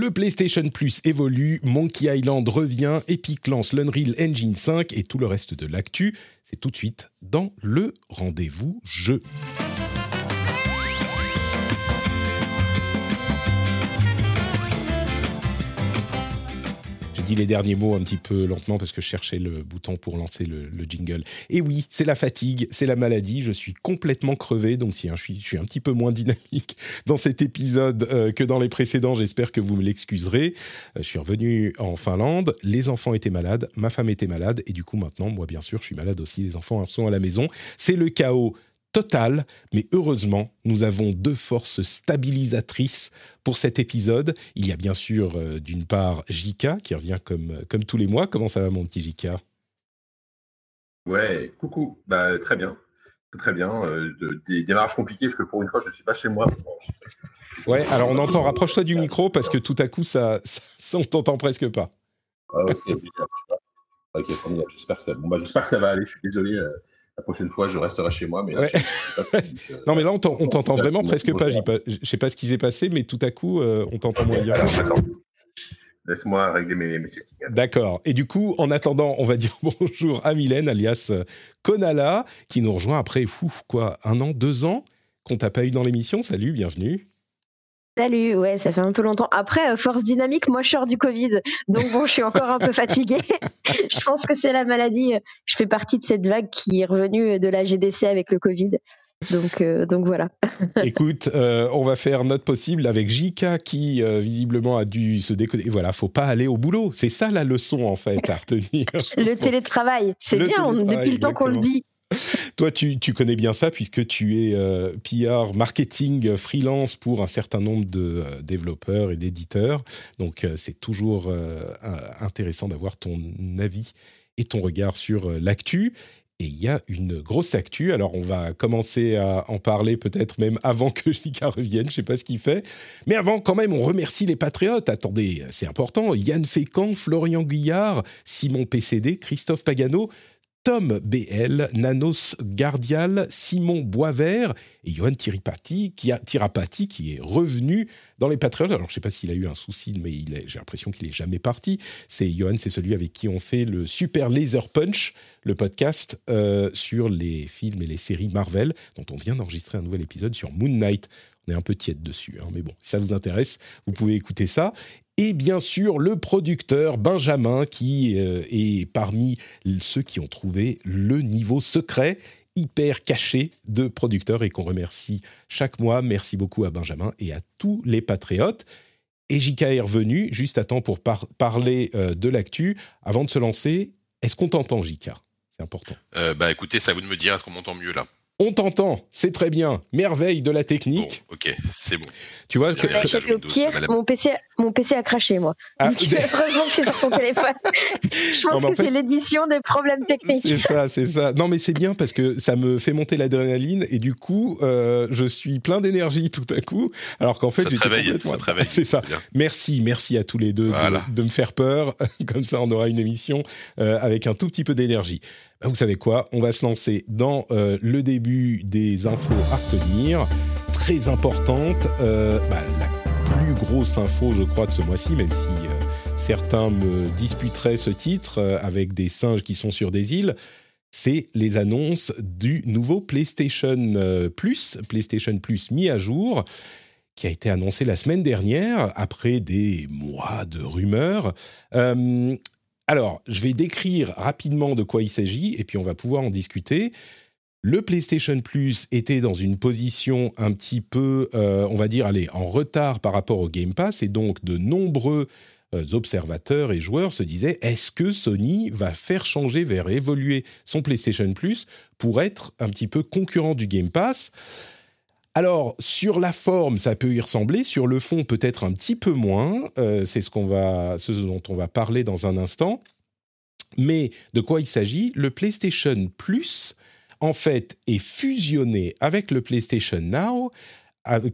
Le PlayStation Plus évolue, Monkey Island revient, Epic lance l'Unreal Engine 5 et tout le reste de l'actu, c'est tout de suite dans le rendez-vous jeu. Dit les derniers mots un petit peu lentement parce que je cherchais le bouton pour lancer le, le jingle. Et oui, c'est la fatigue, c'est la maladie. Je suis complètement crevé, donc si hein, je, suis, je suis un petit peu moins dynamique dans cet épisode euh, que dans les précédents, j'espère que vous me l'excuserez. Euh, je suis revenu en Finlande, les enfants étaient malades, ma femme était malade, et du coup maintenant, moi bien sûr, je suis malade aussi, les enfants sont à la maison. C'est le chaos total, mais heureusement, nous avons deux forces stabilisatrices pour cet épisode. Il y a bien sûr, euh, d'une part, Jika, qui revient comme, comme tous les mois. Comment ça va, mon petit Jika Ouais, coucou. Bah, très bien. Très bien. Euh, de- des démarrages compliqués, parce que pour une fois, je ne suis pas chez moi. Ouais, alors on entend, rapproche-toi du micro, parce que tout à coup, ça, ça, ça, on t'entend presque pas. Ah, ok, ok, ok, formidable. J'espère que ça, bon, bah, j'espère que ça va aller. Je suis désolé. euh, la prochaine fois, je resterai chez moi. Mais là, Ouais. je- je sais pas si, euh, Non, mais là, on t'en- on t'entend vraiment presque pas. Je sais pas ce qui s'est passé, mais tout à coup, euh, on t'entend moins bien. Laisse-moi régler mes, mes. D'accord. Et du coup, en attendant, on va dire bonjour à Mylène, alias euh, Konala, qui nous rejoint après, fou, quoi, un an, deux ans qu'on t'a pas eu dans l'émission. Salut, bienvenue. Salut, ouais, ça fait un peu longtemps. Après, euh, force dynamique, moi je sors du Covid, donc bon, je suis encore un peu fatiguée. je pense que c'est la maladie. Je fais partie de cette vague qui est revenue de la GDC avec le Covid. Donc, euh, donc voilà. Écoute, euh, on va faire notre possible avec Jika qui euh, visiblement a dû se décoder. Et voilà, faut pas aller au boulot. C'est ça la leçon en fait à retenir. Le télétravail, c'est bien, on- depuis le temps qu'on le dit. Toi, tu, connais bien ça puisque tu es euh, PR marketing euh, freelance pour un certain nombre de euh, développeurs et d'éditeurs. Donc, euh, c'est toujours intéressant d'avoir ton avis et ton regard sur l'actu. Et il y a une grosse actu. Alors, on va commencer à en parler peut-être même avant que Jika revienne. Je sais pas ce qu'il fait. Mais avant, quand même, on remercie les patriotes. Attendez, c'est important. Yann Fécamp, Florian Guyard, Simon PCD, Christophe Pagano, Tom BL, Nanos Gardial, Simon Boisvert et Johan Tiripati, qui qui est revenu dans les Patriotes. Alors, je ne sais pas s'il a eu un souci, mais j'ai l'impression qu'il est jamais parti. C'est Johan, c'est celui avec qui on fait le Super Laser Punch, le podcast euh, sur les films et les séries Marvel, dont on vient d'enregistrer un nouvel épisode sur Moon Knight. On est un peu tiède dessus, hein, mais bon, si ça vous intéresse, vous pouvez écouter ça. Et bien sûr, le producteur Benjamin, qui euh, est parmi ceux qui ont trouvé le niveau secret hyper caché de producteurs et qu'on remercie chaque mois. Merci beaucoup à Benjamin et à tous les patriotes. Et JK est revenu juste à temps pour par- parler euh, de l'actu. Avant de se lancer, est-ce qu'on t'entend, JK C'est important. Euh, bah écoutez, à vous de me dire, est-ce qu'on m'entend mieux là? On t'entend, c'est très bien. Merveille de la technique. Bon, ok, c'est bon. Tu vois, que- bien. que- Windows, ça pire, mon PC, mon PC a craché, moi. Ah, Donc, heureusement que je suis sur ton téléphone. Je Non, pense en que fait- c'est l'édition des problèmes techniques. C'est ça, c'est ça. Non, mais c'est bien parce que ça me fait monter l'adrénaline et du coup, euh, je suis plein d'énergie tout à coup, alors qu'en fait, Ça complètement- réveille. C'est ça. Bien. Merci, merci à tous les deux de, me faire peur. Comme ça, on aura une émission euh, avec un tout petit peu d'énergie. Ben, vous savez quoi? On va se lancer dans euh, le début des infos à retenir. Très importante, euh, bah, la plus grosse info, je crois, de ce mois-ci, même si euh, certains me disputeraient ce titre avec des singes qui sont sur des îles c'est les annonces du nouveau PlayStation Plus, PlayStation Plus mis à jour, qui a été annoncé la semaine dernière après des mois de rumeurs. Alors, je vais décrire rapidement de quoi il s'agit et puis on va pouvoir en discuter. Le PlayStation Plus était dans une position un petit peu, euh, on va dire, allez, en retard par rapport au Game Pass et donc de nombreux euh, observateurs et joueurs se disaient est-ce que Sony va faire changer vers évoluer son PlayStation Plus pour être un petit peu concurrent du Game Pass? Alors, sur la forme, ça peut y ressembler. Sur le fond, peut-être un petit peu moins. Euh, c'est ce, dont on va parler dans un instant. Mais de quoi il s'agit? Le PlayStation Plus, en fait, est fusionné avec le PlayStation Now,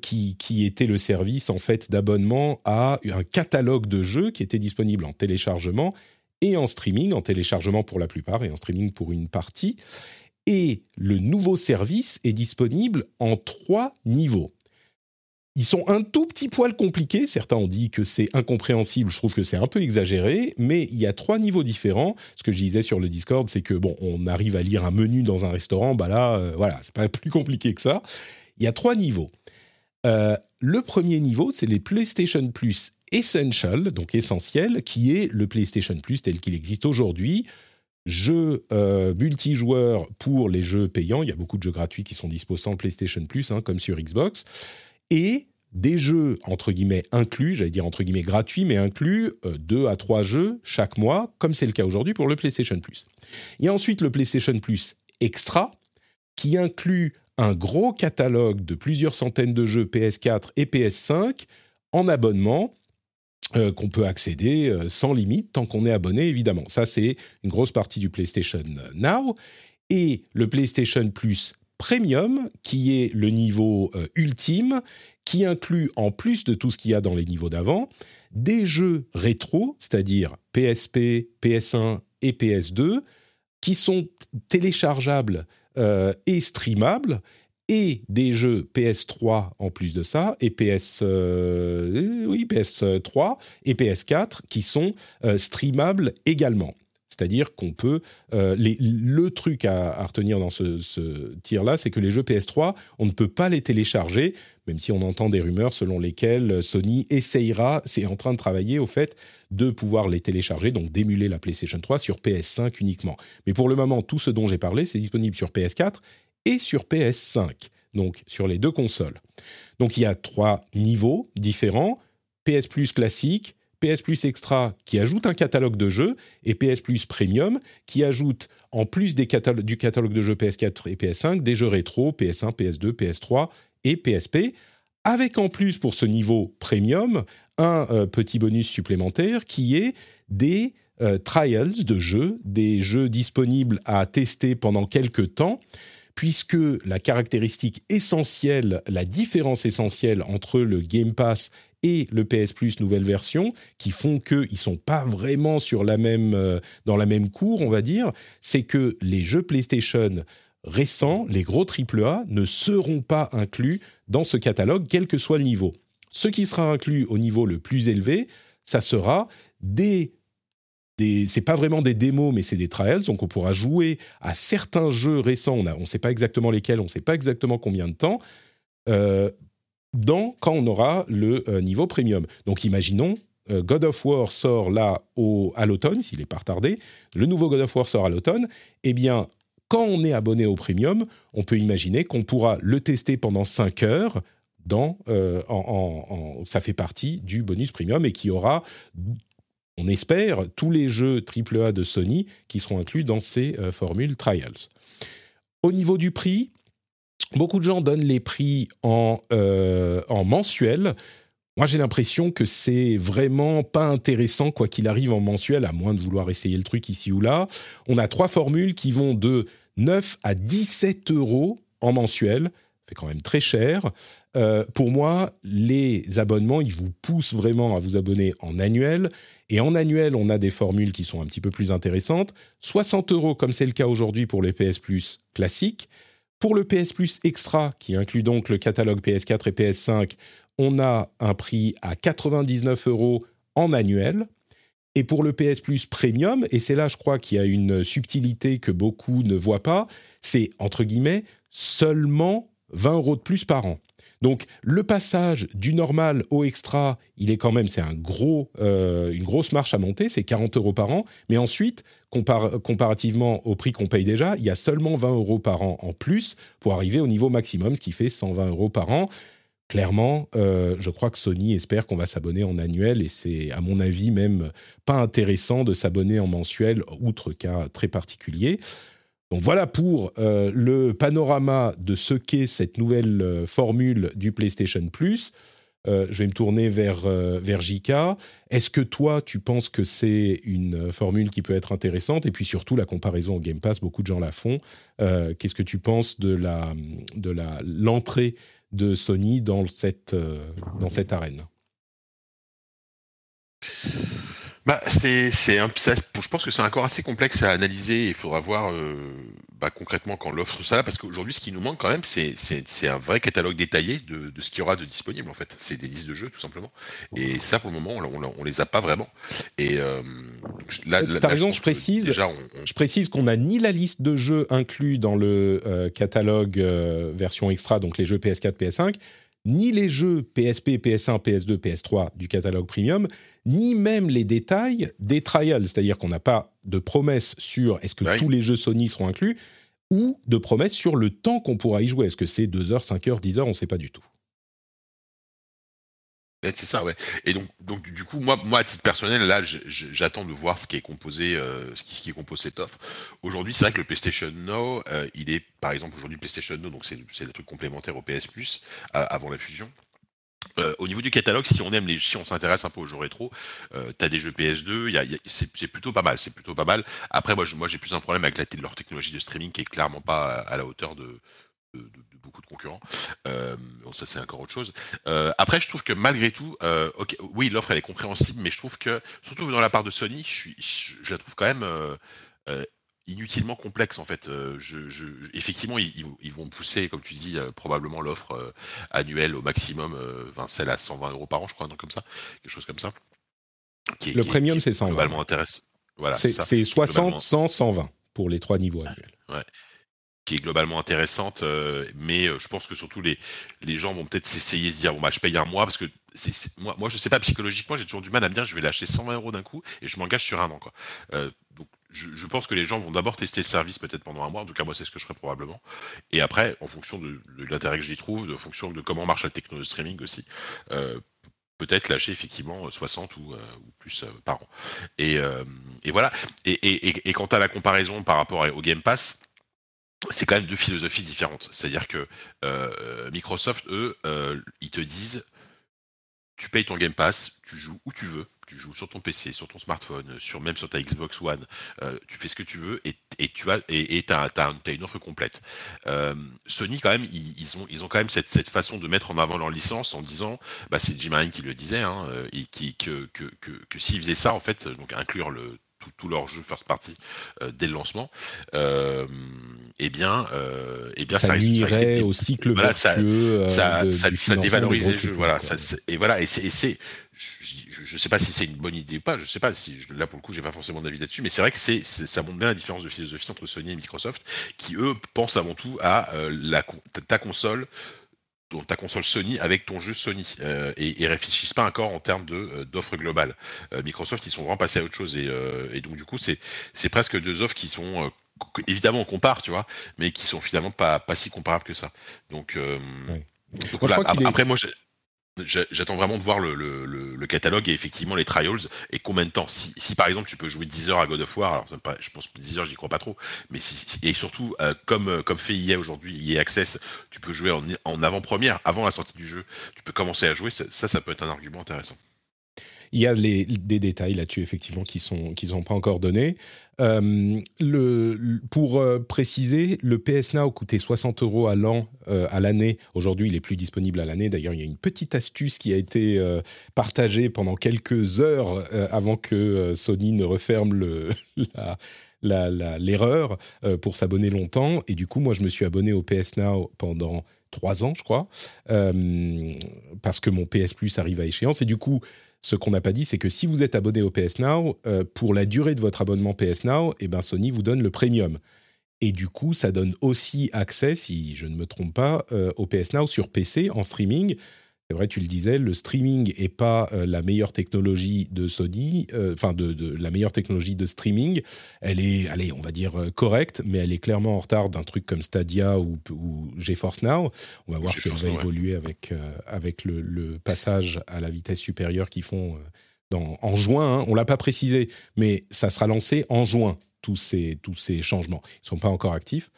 qui, qui, était le service en fait d'abonnement à un catalogue de jeux qui était disponible en téléchargement et en streaming, en téléchargement pour la plupart et en streaming pour une partie. Et le nouveau service est disponible en trois niveaux. Ils sont un tout petit poil compliqués. Certains ont dit que c'est incompréhensible. Je trouve que c'est un peu exagéré, mais il y a trois niveaux différents. Ce que je disais sur le Discord, c'est que bon, on arrive à lire un menu dans un restaurant. Bah là, euh, voilà, c'est pas plus compliqué que ça. Il y a trois niveaux. Euh, le premier niveau, c'est les PlayStation Plus Essential, donc essentiel, qui est le PlayStation Plus tel qu'il existe aujourd'hui jeux euh, multijoueurs pour les jeux payants. Il y a beaucoup de jeux gratuits qui sont disponibles sans PlayStation Plus, hein, comme sur Xbox. Et des jeux, entre guillemets, inclus, j'allais dire entre guillemets gratuits, mais inclus, euh, deux à trois jeux chaque mois, comme c'est le cas aujourd'hui pour le PlayStation Plus. Il y a ensuite le PlayStation Plus Extra, qui inclut un gros catalogue de plusieurs centaines de jeux PS4 et PS5 en abonnement euh, qu'on peut accéder euh, sans limite tant qu'on est abonné, évidemment. Ça, c'est une grosse partie du PlayStation Now. Et le PlayStation Plus Premium, qui est le niveau euh, ultime, qui inclut, en plus de tout ce qu'il y a dans les niveaux d'avant, des jeux rétro, c'est-à-dire PSP, PS1 et PS2, qui sont téléchargeables et streamables et des jeux PS3 en plus de ça, et PS, euh, oui, PS3 et PS4 qui sont euh, streamables également. C'est-à-dire qu'on peut... Euh, le truc à, retenir dans ce, ce tir-là, c'est que les jeux PS3, on ne peut pas les télécharger, même si on entend des rumeurs selon lesquelles Sony essayera, c'est en train de travailler au fait de pouvoir les télécharger, donc d'émuler la PlayStation 3 sur PS5 uniquement. Mais pour le moment, tout ce dont j'ai parlé, c'est disponible sur PS4 et sur PS5, donc sur les deux consoles. Donc il y a trois niveaux différents, PS Plus classique, PS Plus Extra qui ajoute un catalogue de jeux et PS Plus Premium qui ajoute en plus du catalogue de jeux PS4 et PS5 des jeux rétro PS1, PS2, PS3 et PSP avec en plus pour ce niveau premium un euh, petit bonus supplémentaire qui est des euh, trials de jeux, des jeux disponibles à tester pendant quelques temps puisque la caractéristique essentielle, la différence essentielle entre le Game Pass et le PS Plus nouvelle version, qui font qu'ils ne sont pas vraiment euh, dans la même cour, on va dire, c'est que les jeux PlayStation récents, les gros AAA, ne seront pas inclus dans ce catalogue, quel que soit le niveau. Ce qui sera inclus au niveau le plus élevé, ça sera des c'est pas vraiment des démos, mais c'est des trials. Donc, on pourra jouer à certains jeux récents. On ne sait pas exactement lesquels, on ne sait pas exactement combien de temps. Euh, dans, quand on aura le euh, niveau premium. Donc, imaginons, euh, God of War sort là à l'automne, s'il n'est pas retardé. Le nouveau God of War sort à l'automne. Eh bien, quand on est abonné au premium, on peut imaginer qu'on pourra le tester pendant 5 heures dans, ça fait partie du bonus premium et qui aura on espère, tous les jeux AAA de Sony qui seront inclus dans ces euh, formules Trials. Au niveau du prix, beaucoup de gens donnent les prix en, euh, en mensuel. Moi, j'ai l'impression que c'est vraiment pas intéressant, quoi qu'il arrive en mensuel, à moins de vouloir essayer le truc ici ou là. On a trois formules qui vont de 9 à 17 euros en mensuel. C'est quand même très cher. Euh, pour moi, les abonnements, ils vous poussent vraiment à vous abonner en annuel. Et en annuel, on a des formules qui sont un petit peu plus intéressantes. 60 euros, comme c'est le cas aujourd'hui pour les PS Plus classiques. Pour le PS Plus Extra, qui inclut donc le catalogue PS4 et PS5, on a un prix à 99 euros en annuel. Et pour le PS Plus Premium, et c'est là, je crois, qu'il y a une subtilité que beaucoup ne voient pas, c'est, entre guillemets, seulement 20 euros de plus par an. Donc le passage du normal au extra, il est quand même, c'est un gros, euh, une grosse marche à monter, c'est 40 euros par an. Mais ensuite, comparativement au prix qu'on paye déjà, il y a seulement 20 euros par an en plus pour arriver au niveau maximum, ce qui fait 120 euros par an. Clairement, euh, je crois que Sony espère qu'on va s'abonner en annuel et c'est, à mon avis, même pas intéressant de s'abonner en mensuel, outre cas très particulier. Donc voilà pour euh, le panorama de ce qu'est cette nouvelle euh, formule du PlayStation Plus. Euh, je vais me tourner vers, vers JK. Est-ce que toi, tu penses que c'est une formule qui peut être intéressante? Et puis surtout, la comparaison au Game Pass, beaucoup de gens la font. Qu'est-ce que tu penses de la, de la, l'entrée de Sony dans cette, dans cette arène? Bah, c'est, c'est un, ça, je pense que c'est encore assez complexe à analyser. Il faudra voir euh, bah, concrètement quand l'offre ça là, parce qu'aujourd'hui, ce qui nous manque quand même, c'est, c'est, c'est un vrai catalogue détaillé de, de ce qu'il y aura de disponible en fait. C'est des listes de jeux tout simplement. Et ça, pour le moment, on, on, les a pas vraiment. Et euh, là, t'as raison, je, précise. Déjà, Je précise qu'on n'a ni la liste de jeux inclus dans le euh, catalogue euh, version extra, donc les jeux PS4, PS5 ni les jeux PSP, PS1, PS2, PS3 du catalogue premium, ni même les détails des trials, c'est-à-dire qu'on n'a pas de promesse sur est-ce que tous les jeux Sony seront inclus, ou de promesse sur le temps qu'on pourra y jouer. Est-ce que c'est 2 heures, 5 heures, 10 heures, on ne sait pas du tout. C'est ça, ouais. Et donc, donc du coup, moi, moi, à titre personnel, là, j'attends de voir ce qui est composé, euh, ce, qui, ce qui est composé cette offre. Aujourd'hui, c'est vrai que le PlayStation Now, euh, il est, par exemple, aujourd'hui, PlayStation Now, donc c'est le truc complémentaire au PS Plus avant la fusion. Euh, au niveau du catalogue, si on aime les, si on s'intéresse un peu aux jeux rétro, euh, tu as des jeux PS2, y a, c'est plutôt pas mal, c'est plutôt pas mal. Après, moi, moi, j'ai plus un problème avec leur technologie de streaming qui est clairement pas à la hauteur de, de, beaucoup de concurrents. Euh, bon, ça, c'est encore autre chose. Euh, après, je trouve que malgré tout, euh, oui, l'offre, elle est compréhensible, mais je trouve que, surtout dans la part de Sony, je, suis, je, la trouve quand même inutilement complexe en fait. Je, je, effectivement, ils, ils, vont pousser, comme tu dis, probablement l'offre annuelle au maximum, celle à 120 euros par an, je crois, donc comme ça, quelque chose comme ça. le premium, c'est 120. Globalement intéressant. Voilà, c'est 60, 100, 120 pour les trois niveaux annuels. Ouais qui est globalement intéressante, euh, mais euh, je pense que surtout les, les gens vont peut-être s'essayer, se dire bon bah je paye un mois parce que c'est, moi, moi je sais pas psychologiquement j'ai toujours du mal à me dire je vais lâcher 120 euros d'un coup et je m'engage sur un an quoi. Euh, donc je, je, pense que les gens vont d'abord tester le service peut-être pendant un mois, en tout cas moi c'est ce que je ferai probablement, et après en fonction de, de l'intérêt que j'y trouve, de fonction de comment marche la technologie streaming aussi, euh, peut-être lâcher effectivement 60 ou, euh, ou plus euh, par an. Et, euh, et voilà. Et, et, et, quant à la comparaison par rapport au Game Pass, c'est quand même deux philosophies différentes. C'est-à-dire que euh, Microsoft, eux, euh, ils te disent tu payes ton Game Pass, tu joues où tu veux, tu joues sur ton PC, sur ton smartphone, sur même sur ta Xbox One, euh, tu fais ce que tu veux et, tu as une offre complète. Sony quand même, ils, ont quand même cette, façon de mettre en avant leur licence en disant, bah c'est Jim Ryan qui le disait, hein, que, que s'ils faisaient ça en fait, donc inclure le tout, leur jeu first party euh, dès le lancement, euh, eh bien, euh, eh bien, ça, ça nuirait au cycle voilà, ça, euh, ça, ça, dévalorise les jeux. Voilà, ça, et voilà, et c'est, je ne sais pas si c'est une bonne idée ou pas. Je sais pas si là pour le coup, j'ai pas forcément d'avis là-dessus, mais c'est vrai que c'est, ça montre bien la différence de philosophie entre Sony et Microsoft, qui eux pensent avant tout à la, ta console ta console Sony avec ton jeu Sony euh, et, et, réfléchissent pas encore en termes de euh, d'offres globales. Euh, Microsoft ils sont vraiment passés à autre chose et, euh, et donc du coup c'est presque deux offres qui sont évidemment on compare tu vois mais qui sont finalement pas pas si comparables que ça. Donc, oui. donc après, moi J'attends vraiment de voir le, le, le, catalogue et effectivement les trials et combien de temps. Si, si, par exemple tu peux jouer 10 heures à God of War, alors pas, je pense que 10 heures j'y crois pas trop, mais si, et surtout euh, comme comme fait EA aujourd'hui, EA Access, tu peux jouer en, en avant-première, avant la sortie du jeu, tu peux commencer à jouer, ça, ça, ça peut être un argument intéressant il y a des détails là-dessus effectivement qui sont qui sont pas encore donnés. Euh, pour euh, préciser, le PS Now coûtait 60 euros à l'an euh, à l'année. Aujourd'hui, il est plus disponible à l'année. D'ailleurs, il y a une petite astuce qui a été partagée pendant quelques heures avant que Sony ne referme le, la, l'erreur pour s'abonner longtemps. Et du coup, moi, je me suis abonné au PS Now pendant trois ans, je crois, parce que mon PS Plus arrive à échéance. Et du coup, ce qu'on n'a pas dit, c'est que si vous êtes abonné au PS Now, euh, pour la durée de votre abonnement PS Now, eh ben Sony vous donne le premium. Et du coup, ça donne aussi accès, si je ne me trompe pas, euh, au PS Now sur PC en streaming. C'est vrai, tu le disais, le streaming est pas euh, la meilleure technologie de Sony, euh, enfin de, de, la meilleure technologie de streaming. Elle est, allez, on va dire euh, correcte, mais elle est clairement en retard d'un truc comme Stadia ou, ou GeForce Now. On va voir si elle va évoluer avec avec le, le, passage à la vitesse supérieure qu'ils font dans, en juin. Hein. On l'a pas précisé, mais ça sera lancé en juin tous ces, tous ces changements. Ils ne sont pas encore actifs.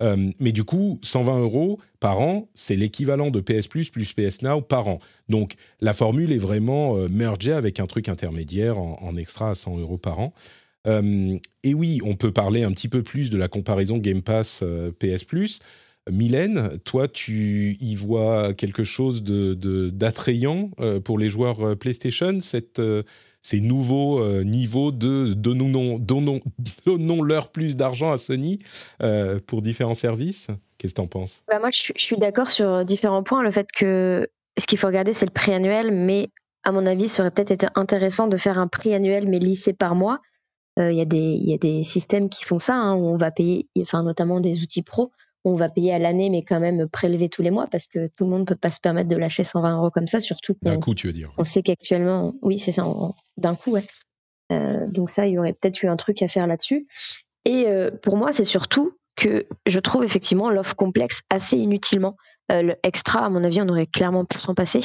Euh, mais du coup, 120 euros par an, c'est l'équivalent de PS Plus plus PS Now par an. Donc la formule est vraiment euh, mergée avec un truc intermédiaire en, extra à 100 euros par an. Euh, et oui, on peut parler un petit peu plus de la comparaison Game Pass PS Plus. Mylène, toi, tu y vois quelque chose de, d'attrayant pour les joueurs PlayStation, cette, ces nouveaux euh, niveaux de donnons, donnons, donnons-leur plus d'argent à Sony euh, pour différents services Qu'est-ce que tu en penses? Bah Moi, je, suis d'accord sur différents points. Le fait que ce qu'il faut regarder, c'est le prix annuel, mais à mon avis, ça aurait peut-être été intéressant de faire un prix annuel, mais lissé par mois. Euh, il y, y, a des systèmes qui font ça, hein, où on va payer, enfin, notamment des outils pro, on va payer à l'année, mais quand même prélever tous les mois parce que tout le monde ne peut pas se permettre de lâcher 120 euros comme ça, surtout d'un coup, tu veux dire. On sait qu'actuellement, oui, c'est ça, d'un coup, ouais. Euh, donc ça, il y aurait peut-être eu un truc à faire là-dessus. Et euh, pour moi, c'est surtout que je trouve effectivement l'offre complexe assez inutilement. Euh, le extra, à mon avis, on aurait clairement pu s'en passer.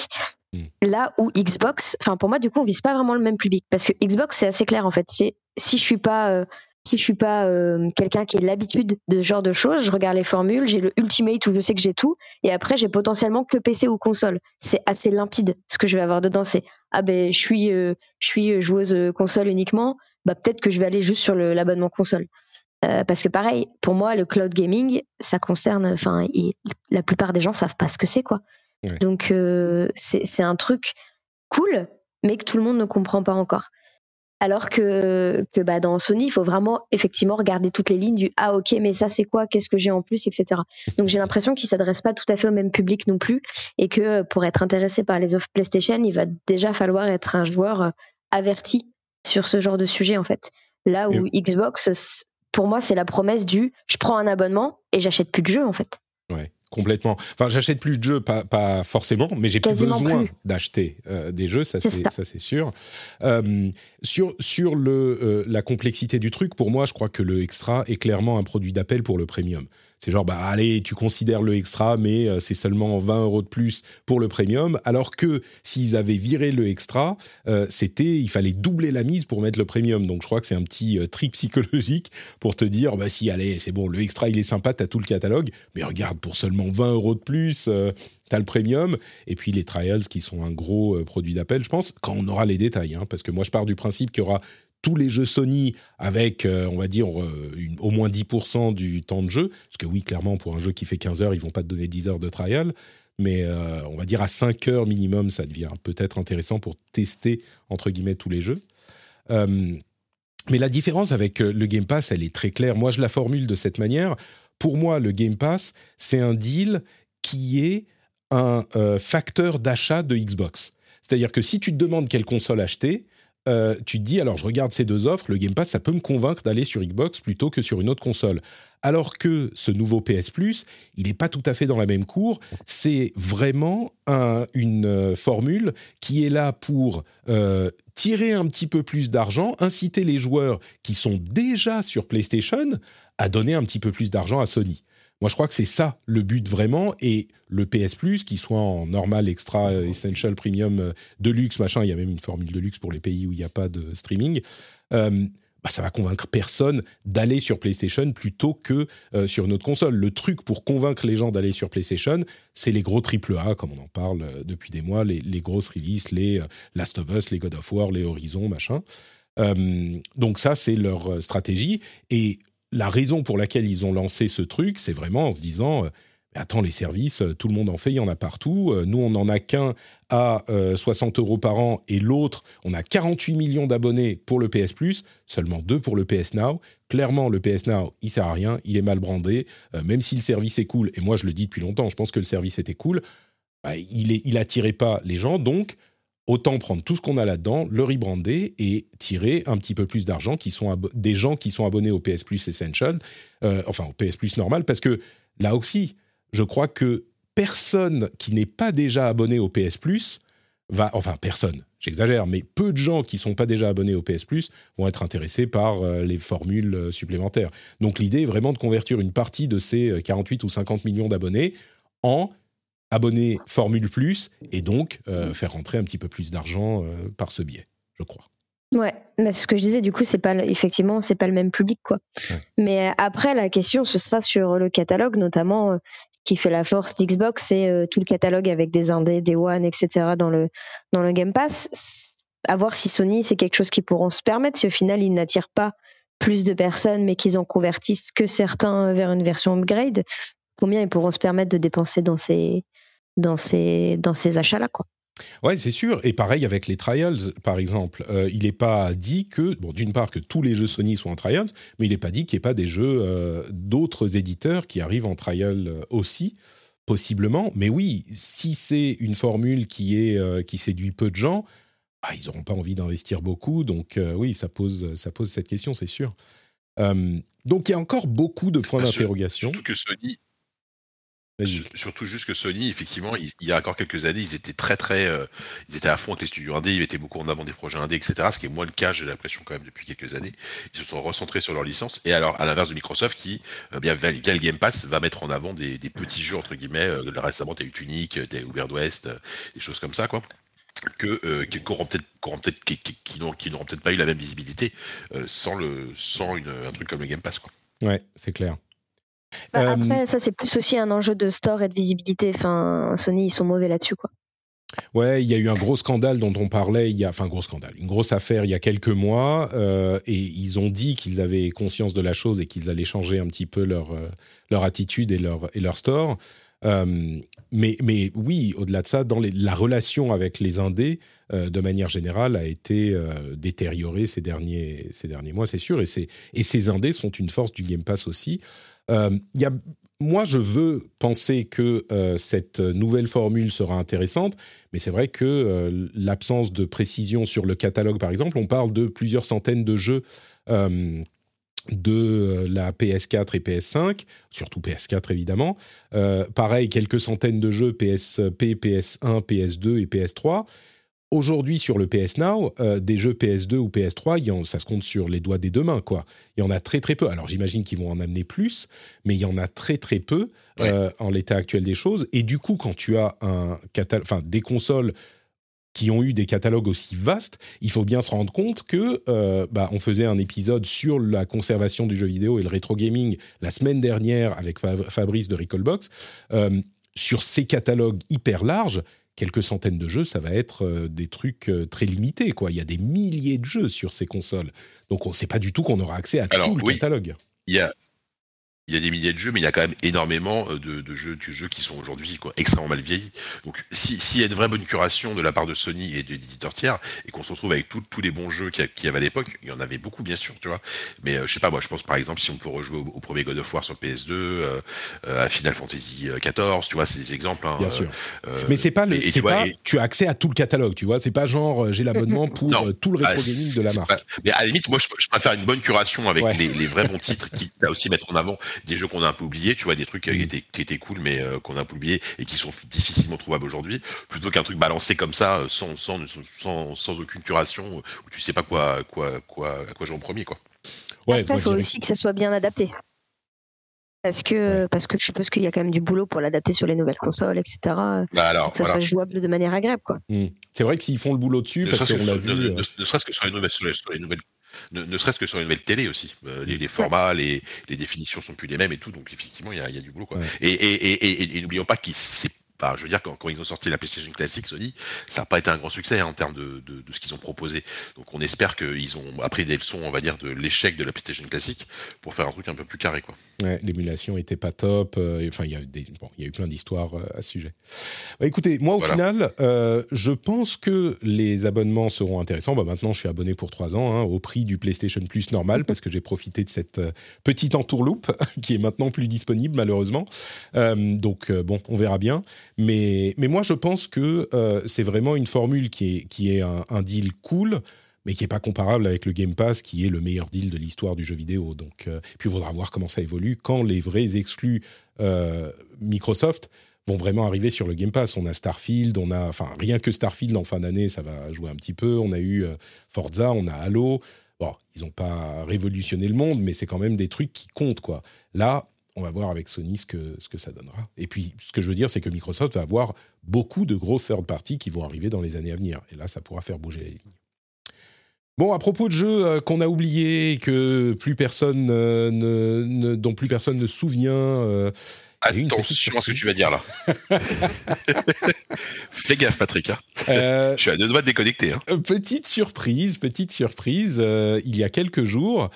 Hmm. Là où Xbox, enfin pour moi, du coup, on vise pas vraiment le même public parce que Xbox, c'est assez clair en fait. C'est si je suis pas si je suis pas euh, quelqu'un qui a l'habitude de ce genre de choses, je regarde les formules, j'ai le ultimate où je sais que j'ai tout, et après j'ai potentiellement que PC ou console. C'est assez limpide ce que je vais avoir dedans. C'est ah ben je suis euh, je suis joueuse console uniquement, bah peut-être que je vais aller juste sur l'abonnement console. Euh, parce que pareil, pour moi, le cloud gaming, ça concerne, enfin, la plupart des gens savent pas ce que c'est quoi. Donc c'est un truc cool, mais que tout le monde ne comprend pas encore. Alors que, que bah, dans Sony, il faut vraiment effectivement regarder toutes les lignes du ah ok mais ça c'est quoi, qu'est-ce que j'ai en plus, etc. Donc j'ai l'impression qu'ils s'adressent pas tout à fait au même public non plus et que pour être intéressé par les offres PlayStation, il va déjà falloir être un joueur euh, averti sur ce genre de sujet en fait. Là où Xbox, pour moi, c'est la promesse du je prends un abonnement et j'achète plus de jeux en fait. Ouais complètement. Enfin, j'achète plus de jeux, pas, forcément, mais j'ai plus besoin d'acheter euh, des jeux, ça c'est ça c'est sûr. Euh, sur sur le euh, la complexité du truc, pour moi, je crois que le extra est clairement un produit d'appel pour le premium. C'est genre, bah allez, tu considères le extra, mais euh, c'est seulement 20 euros de plus pour le premium. Alors que s'ils avaient viré le extra, euh, c'était, il fallait doubler la mise pour mettre le premium. Donc je crois que c'est un petit euh, psychologique pour te dire, bah si, allez, c'est bon, le extra il est sympa, t'as tout le catalogue, mais regarde, pour seulement 20 euros de plus, t'as le premium. Et puis les trials qui sont un gros produit d'appel, je pense, quand on aura les détails. Hein, parce que moi je pars du principe qu'il y aura tous les jeux Sony avec, euh, on va dire, euh, au moins 10% du temps de jeu. Parce que oui, clairement, pour un jeu qui fait 15 heures, ils vont pas te donner 10 heures de trial. Mais euh, on va dire à 5 heures minimum, ça devient peut-être intéressant pour tester, entre guillemets, tous les jeux. mais la différence avec le Game Pass, elle est très claire. Moi, je la formule de cette manière. Pour moi, le Game Pass, c'est un deal qui est un facteur d'achat de Xbox. C'est-à-dire que si tu te demandes quelle console acheter, euh, tu te dis, alors je regarde ces deux offres, le Game Pass, ça peut me convaincre d'aller sur Xbox plutôt que sur une autre console. Alors que ce nouveau PS Plus, il n'est pas tout à fait dans la même cour. C'est vraiment une euh, formule qui est là pour euh, tirer un petit peu plus d'argent, inciter les joueurs qui sont déjà sur PlayStation à donner un petit peu plus d'argent à Sony. Moi, je crois que c'est ça le but vraiment. Et le PS Plus, qu'il soit en normal, extra, euh, essential, premium, euh, deluxe, machin, il y a même une formule de luxe pour les pays où il n'y a pas de streaming. Euh, bah, ça va convaincre personne d'aller sur PlayStation plutôt que sur une autre console. Le truc pour convaincre les gens d'aller sur PlayStation, c'est les gros AAA, comme on en parle depuis des mois, les, les grosses releases, les Last of Us, les God of War, les Horizon, machin. donc ça, c'est leur stratégie. Et la raison pour laquelle ils ont lancé ce truc, c'est vraiment en se disant euh, attends, les services, euh, tout le monde en fait, il y en a partout. Euh, nous, on n'en a qu'un à 60 euros par an et l'autre, on a 48 millions d'abonnés pour le PS Plus, seulement deux pour le PS Now. Clairement, le PS Now, il sert à rien, il est mal brandé, même si le service est cool. Et moi, je le dis depuis longtemps, je pense que le service était cool. Bah, il, est, il pas les gens, donc autant prendre tout ce qu'on a là-dedans, le rebrander et tirer un petit peu plus d'argent qui sont des gens qui sont abonnés au PS Plus Essential, euh, enfin au PS Plus normal, parce que là aussi, je crois que personne qui n'est pas déjà abonné au PS Plus va, enfin personne, j'exagère, mais peu de gens qui sont pas déjà abonnés au PS Plus vont être intéressés par euh, les formules euh, supplémentaires. Donc l'idée est vraiment de convertir une partie de ces 48 ou 50 millions d'abonnés en abonner Formule Plus et donc euh, faire rentrer un petit peu plus d'argent euh, par ce biais, je crois. Ouais, mais ce que je disais, du coup, c'est pas le- effectivement, c'est pas le même public, quoi. Ouais. Mais euh, après, la question, ce sera sur le catalogue, notamment, euh, ce qui fait la force d'Xbox, c'est tout le catalogue avec des indés, des One, etc. dans le dans le Game Pass. À voir si Sony, c'est quelque chose qu'ils pourront se permettre, si au final, ils n'attirent pas plus de personnes, mais qu'ils en convertissent que certains vers une version upgrade. Combien ils pourront se permettre de dépenser dans ces dans ces dans ces achats-là, quoi. Ouais, c'est sûr. Et pareil avec les trials, par exemple. Euh, il n'est pas dit que, bon, d'une part, que tous les jeux Sony sont en trials, mais il n'est pas dit qu'il n'y ait pas des jeux euh, d'autres éditeurs qui arrivent en trial euh, aussi, possiblement. Mais oui, si c'est une formule qui, est, euh, qui séduit peu de gens, bah, ils n'auront pas envie d'investir beaucoup. Donc euh, oui, ça pose, ça pose cette question, c'est sûr. Euh, donc il y a encore beaucoup de points sur- d'interrogation. Surtout que Sony, Surtout juste que Sony, effectivement, il, il y a encore quelques années, ils étaient très très, euh, ils étaient à fond avec les studios indés, ils mettaient beaucoup en avant des projets indés, etc. Ce qui est moins le cas, j'ai l'impression quand même depuis quelques années. Ils se sont recentrés sur leur licence. Et alors, à l'inverse de Microsoft, qui euh, bien via le Game Pass va mettre en avant des, des petits jeux entre guillemets. Euh, récemment, t'as eu Tunic, t'as eu Uber West, euh, des choses comme ça, quoi. Que euh, qui qui auront peut-être, qui qui, n'auront qui n'auront peut-être pas eu la même visibilité euh, sans le, sans une, un truc comme le Game Pass, quoi. Ouais, c'est clair. Bah, Euh, Après, ça, c'est plus aussi un enjeu de store et de visibilité. Enfin, Sony, ils sont mauvais là-dessus, quoi. Ouais, il y a eu un gros scandale dont on parlait il y a, enfin gros scandale, une grosse affaire il y a quelques mois, euh, et ils ont dit qu'ils avaient conscience de la chose et qu'ils allaient changer un petit peu leur euh, leur attitude et leur et leur store. Euh, mais mais oui, au-delà de ça, dans les- la relation avec les indés, euh, de manière générale, a été détériorée ces derniers ces derniers mois, c'est sûr, et ces indés sont une force du Game Pass aussi. Euh, moi, je veux penser que euh, cette nouvelle formule sera intéressante, mais c'est vrai que euh, l'absence de précision sur le catalogue, par exemple, on parle de plusieurs centaines de jeux de la PS4 et PS5, surtout PS4 évidemment. Pareil, quelques centaines de jeux PSP, PS1, PS2 et PS3. Aujourd'hui, sur le PS Now, euh, des jeux PS2 ou PS3, il y en- ça se compte sur les doigts des deux mains, quoi. Il y en a très très peu. Alors j'imagine qu'ils vont en amener plus, mais il y en a très très peu euh, en l'état actuel des choses. Et du coup, quand tu as un cata- enfin des consoles qui ont eu des catalogues aussi vastes, il faut bien se rendre compte que euh, bah, on faisait un épisode sur la conservation du jeu vidéo et le rétro gaming la semaine dernière avec Fa- Fabrice de Recallbox. Euh, sur ces catalogues hyper larges, quelques centaines de jeux, ça va être euh, des trucs euh, très limités. Quoi. Il y a des milliers de jeux sur ces consoles. Donc on ne sait pas du tout qu'on aura accès à Alors, tout le oui. catalogue. il y a il y a des milliers de jeux, mais il y a quand même énormément euh, de, de jeux, de jeux qui sont aujourd'hui extrêmement mal vieillis. Donc, si- s'il y a une vraie bonne curation de la part de Sony et de l'éditeur tiers, et qu'on se retrouve avec tous les bons jeux qu'il y, avait à l'époque, il y en avait beaucoup, bien sûr, tu vois. Mais euh, je sais pas, moi, je pense par exemple, si on peut rejouer au, au premier God of War sur PS2, euh, euh, à Final Fantasy XIV, tu vois, c'est des exemples. hein, Bien sûr. Mais c'est pas, le, et- tu c'est vois, pas et- tu as accès à tout le catalogue, tu vois. C'est pas genre j'ai l'abonnement pour Non. tout le Ah, rétro gaming de la marque. pas- Mais à la limite, moi, je, je préfère une bonne curation avec Ouais. les, les vrais bons titres, qui à aussi mettre en avant des jeux qu'on a un peu oubliés, tu vois, des trucs qui, Mm. étaient, qui étaient cool, mais euh, qu'on a un peu oubliés et qui sont difficilement trouvables aujourd'hui, plutôt qu'un truc balancé comme ça, euh, sans, sans, sans, sans aucune curation, euh, où tu sais pas quoi, quoi, quoi, à quoi jouer en premier, quoi. Ouais, Après, il faut aussi que ça soit bien adapté. Parce que, parce que je suppose qu'il y a quand même du boulot pour l'adapter sur les nouvelles consoles, etc. Bah alors, que ça voilà. soit jouable de manière agréable, quoi. Mm. C'est vrai que s'ils font le boulot dessus, Ne parce serait-ce qu'on sur- vu. ne- ne- ne serait-ce que sur les nouvelles, sur les, sur les nouvelles ne, ne serait-ce que sur les nouvelles télé aussi. Euh, les, les formats, les, les définitions sont plus les mêmes et tout, donc effectivement, il y a, il y a du boulot. Quoi. Ouais. Et, et, et, et, et n'oublions pas qu'ils c'est pas, je veux dire, quand, quand ils ont sorti la PlayStation classique Sony, ça n'a pas été un grand succès hein, en termes de, de, de ce qu'ils ont proposé. Donc on espère qu'ils ont appris des leçons, on va dire, de l'échec de la PlayStation classique pour faire un truc un peu plus carré. Quoi. Ouais, l'émulation était pas top. euh, Enfin, il y a des, bon, y a eu plein d'histoires euh, à ce sujet. Bah, écoutez, moi au Voilà. final, euh, je pense que les abonnements seront intéressants. Bah, maintenant, je suis abonné pour trois ans hein, au prix du PlayStation Plus normal parce que j'ai profité de cette euh, petite entourloupe qui est maintenant plus disponible malheureusement. Euh, donc bon, on verra bien. Mais moi, je pense que euh, c'est vraiment une formule qui est un, deal cool mais qui n'est pas comparable avec le Game Pass, qui est le meilleur deal de l'histoire du jeu vidéo. Donc, euh, puis il faudra voir comment ça évolue quand les vrais exclus euh, Microsoft vont vraiment arriver sur le Game Pass. On a Starfield, on a, enfin, rien que Starfield en fin d'année, ça va jouer un petit peu. On a eu Forza, on a Halo. Bon, ils n'ont pas révolutionné le monde, mais c'est quand même des trucs qui comptent, quoi. Là, on va voir avec Sony ce que, ce que ça donnera. Et puis, ce que je veux dire, c'est que Microsoft va avoir beaucoup de gros third parties qui vont arriver dans les années à venir. Et là, ça pourra faire bouger les lignes. Bon, à propos de jeux euh, qu'on a oubliés et que plus personne euh, ne, ne- dont plus personne ne se souvient. euh, Attention à ce que tu vas dire là. Fais gaffe, Patrick. hein. euh, Je suis à deux doigts de déconnecter. hein. petite surprise, petite surprise. euh, il y a quelques jours,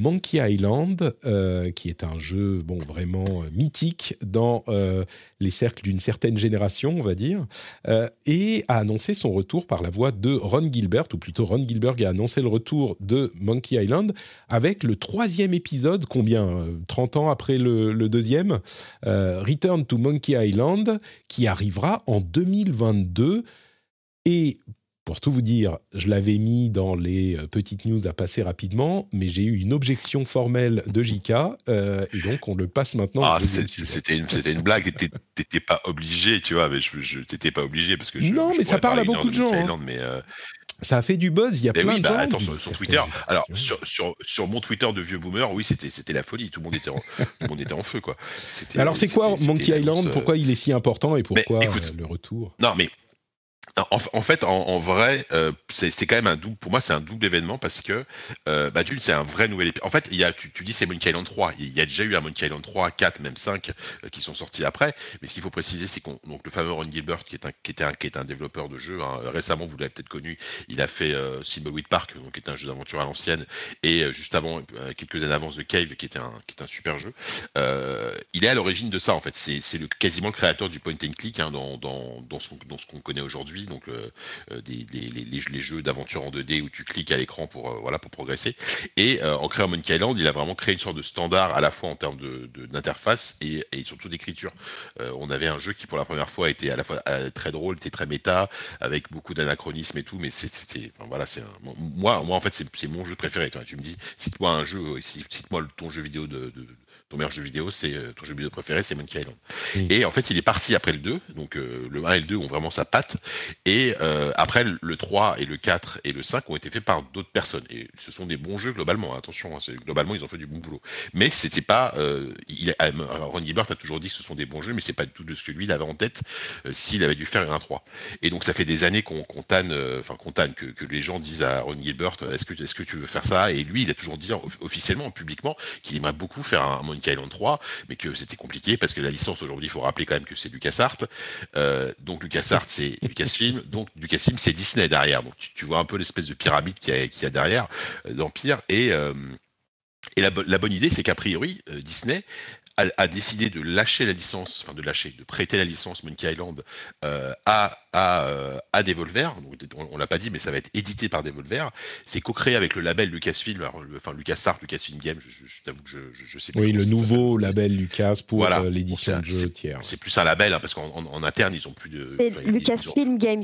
Monkey Island, euh, qui est un jeu bon vraiment euh, mythique dans euh, les cercles d'une certaine génération, on va dire, et a annoncé son retour par la voix de Ron Gilbert, ou plutôt Ron Gilbert a annoncé le retour de Monkey Island avec le troisième épisode, combien euh, 30 ans après le, le deuxième, Return to Monkey Island, qui arrivera en 2022. Et pour tout vous dire, je l'avais mis dans les euh, petites news à passer rapidement, mais j'ai eu une objection formelle de JK, euh, et donc on le passe maintenant. Ah, c'était une, blague. T'étais- pas obligé, tu vois. Mais je, je t'étais pas obligé parce que. Je, Non, je mais ça parle à beaucoup de gens, hein. Mais euh, Ça a fait du buzz, il y a mais plein oui, de bah, gens. attends, sur, Twitter. Alors, sur, sur, sur mon Twitter de vieux boomer, oui, c'était, la folie. Tout le monde était en, tout le monde était en feu, quoi. Alors c'est quoi Monkey Island? Pourquoi il est si important et pourquoi écoute, euh, le retour? Non, mais en, fait, en, vrai, euh, c'est quand même un double. Pour moi, c'est un double événement parce que, euh, bah, c'est un vrai nouvel épisode. En fait, y a, tu, dis c'est Monkey Island 3. Il y a déjà eu un Monkey Island 3, 4, même 5 euh, qui sont sortis après. Mais ce qu'il faut préciser, c'est qu'on donc le fameux Ron Gilbert, qui est un, qui était un, qui est un développeur de jeux. hein, récemment, vous l'avez peut-être connu. Il a fait euh, Thimbleweed Park, donc qui est un jeu d'aventure à l'ancienne, et juste avant, quelques années avant The Cave, qui était un, qui est un super jeu. Il est à l'origine de ça en fait. C'est quasiment le créateur du point and click hein, dans, dans, dans ce qu'on connaît aujourd'hui. Donc euh, euh, les, jeux d'aventure en 2D où tu cliques à l'écran pour euh, voilà pour progresser. Et en créant Monkey Island, il a vraiment créé une sorte de standard à la fois en termes d'interface et, surtout d'écriture. On avait un jeu qui pour la première fois était à la fois très drôle, était très méta, avec beaucoup d'anachronismes et tout. Mais c'était c'est moi en fait c'est mon jeu préféré. Tu me dis cite-moi un jeu, cite-moi ton jeu vidéo de ton meilleur jeu vidéo, c'est euh, ton jeu vidéo préféré, c'est Monkey Island. Et en fait, il est parti après le 2, donc euh, le 1 et le 2 ont vraiment sa patte. Et euh, après, le- le 3 et le 4 et le 5 ont été faits par d'autres personnes. Et ce sont des bons jeux globalement, attention, hein, globalement, ils ont fait du bon boulot. Mais c'était pas. Euh, il, Ron Gilbert a toujours dit que ce sont des bons jeux, mais c'est pas du tout de ce que lui il avait en tête s'il avait dû faire un 3. Et donc, ça fait des années qu'on qu'on tanne, enfin, qu'on tanne, que, que les gens disent à Ron Gilbert est-ce que, est que tu veux faire ça? Et lui, il a toujours dit off- officiellement, publiquement, qu'il aimerait beaucoup faire un Monkey Island 3 mais que c'était compliqué parce que la licence aujourd'hui, il faut rappeler quand même que c'est LucasArts. Euh, donc LucasArts, c'est Lucasfilm. Donc Lucasfilm, c'est Disney derrière. Donc tu, tu vois un peu l'espèce de pyramide qu'il y a, qu'il y a derrière euh, d'Empire. Et, euh, et la, bo- la bonne idée, c'est qu'a priori, euh, Disney a, a décidé de lâcher la licence, enfin de lâcher, de prêter la licence Monkey Island euh, à, à, euh, à Devolver. Donc, on, on l'a pas dit, mais ça va être édité par Devolver. C'est co-créé avec le label Lucasfilm, alors, le- enfin LucasArts, Lucasfilm Games. Je, je, je t'avoue que je, je, je sais plus Oui, le nouveau label Lucas pour Voilà. euh, l'édition de jeux tiers. C'est plus un label, hein, parce qu'en en, en interne, ils ont plus de. C'est ont- Lucasfilm Games.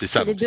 C'est ça, c'est donc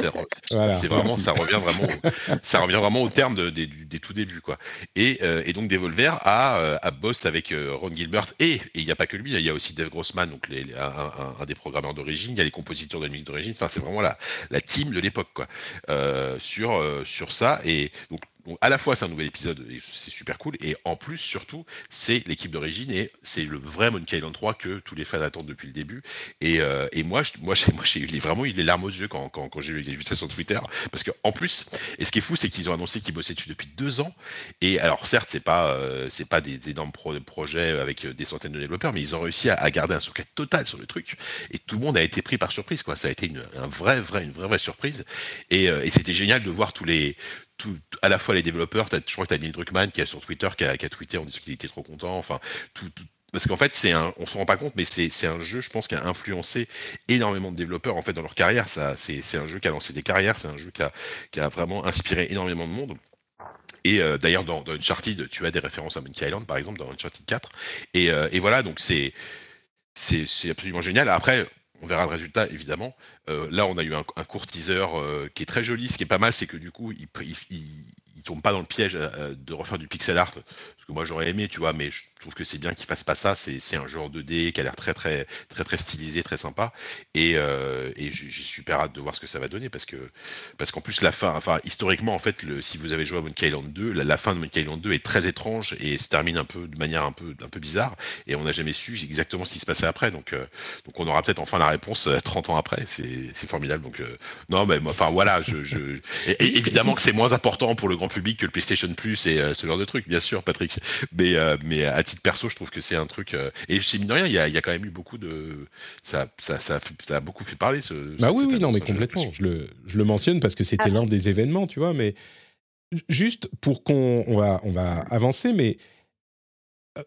Voilà. vraiment, ça revient vraiment, au- ça revient vraiment au terme de- des, tout débuts, quoi. Et, euh, et donc Devolver a, euh, a bossé avec euh, Ron Gilbert et et il n'y a pas que lui, il y a aussi Dave Grossman, donc les, les- un, un- un des programmeurs d'origine, il y a les compositeurs de la musique d'origine. Enfin, c'est vraiment la, la team de l'époque, quoi, euh, sur euh, sur ça. Et donc donc, à la fois c'est un nouvel épisode et c'est super cool. Et en plus surtout c'est l'équipe d'origine et c'est le vrai Monkey Island 3 que tous les fans attendent depuis le début. Et, euh, et moi moi j'ai vraiment eu les larmes aux yeux quand, quand, quand j'ai vu ça sur Twitter. Parce que en plus et ce qui est fou c'est qu'ils ont annoncé qu'ils bossaient dessus depuis deux ans. Et alors certes c'est pas euh, c'est pas des énormes pro- projets avec euh, des centaines de développeurs mais ils ont réussi à, garder un socket total sur le truc. Et tout le monde a été pris par surprise quoi. Ça a été une un vrai une vraie vraie surprise. Et c'était génial de voir tous les à la fois les développeurs, t'as- je crois que tu as Neil Druckmann qui a sur Twitter, qui a, tweeté en disant qu'il était trop content. Enfin, parce qu'en fait, c'est un, on se rend pas compte, mais c'est un jeu, je pense, qui a influencé énormément de développeurs en fait dans leur carrière. C'est un jeu qui a lancé des carrières, c'est un jeu qui a, qui a vraiment inspiré énormément de monde. Et euh, d'ailleurs, dans, Uncharted, tu as des références à Monkey Island, par exemple, dans Uncharted 4. Et, euh, et voilà, donc c'est c'est absolument génial. Après, on verra le résultat, évidemment. Euh, là, on a eu un, court teaser euh, qui est très joli. Ce qui est pas mal, c'est que du coup, il- il- tombe pas dans le piège euh, de refaire du pixel art, ce que moi j'aurais aimé, tu vois, mais je trouve que c'est bien qu'il fasse pas ça. C'est un genre 2D qui a l'air très très très très stylisé, très sympa, et, euh, et j'ai super hâte de voir ce que ça va donner parce que parce qu'en plus la fin, enfin historiquement en fait, le, si vous avez joué à Monkey Island 2, la, fin de Monkey Island 2 est très étrange et se termine un peu de manière un peu un peu bizarre, et on n'a jamais su exactement ce qui se passait après, donc euh, donc on aura peut-être enfin la réponse 30 ans après. C'est formidable. Donc non, mais enfin voilà, je, je... évidemment que c'est moins important pour le grand public que le PlayStation Plus et euh, ce genre de truc, bien sûr, Patrick. Mais, euh, mais à titre perso, je trouve que c'est un truc. Euh, et c'est mine de rien, il y, a, il y, a, quand même eu beaucoup de. Ça, ça, ça, a beaucoup fait parler. Ce, bah oui, oui, non, mais complètement. Je le, je le mentionne parce que c'était ah. l'un des événements, tu vois. Mais juste pour qu'on on va, on va avancer, mais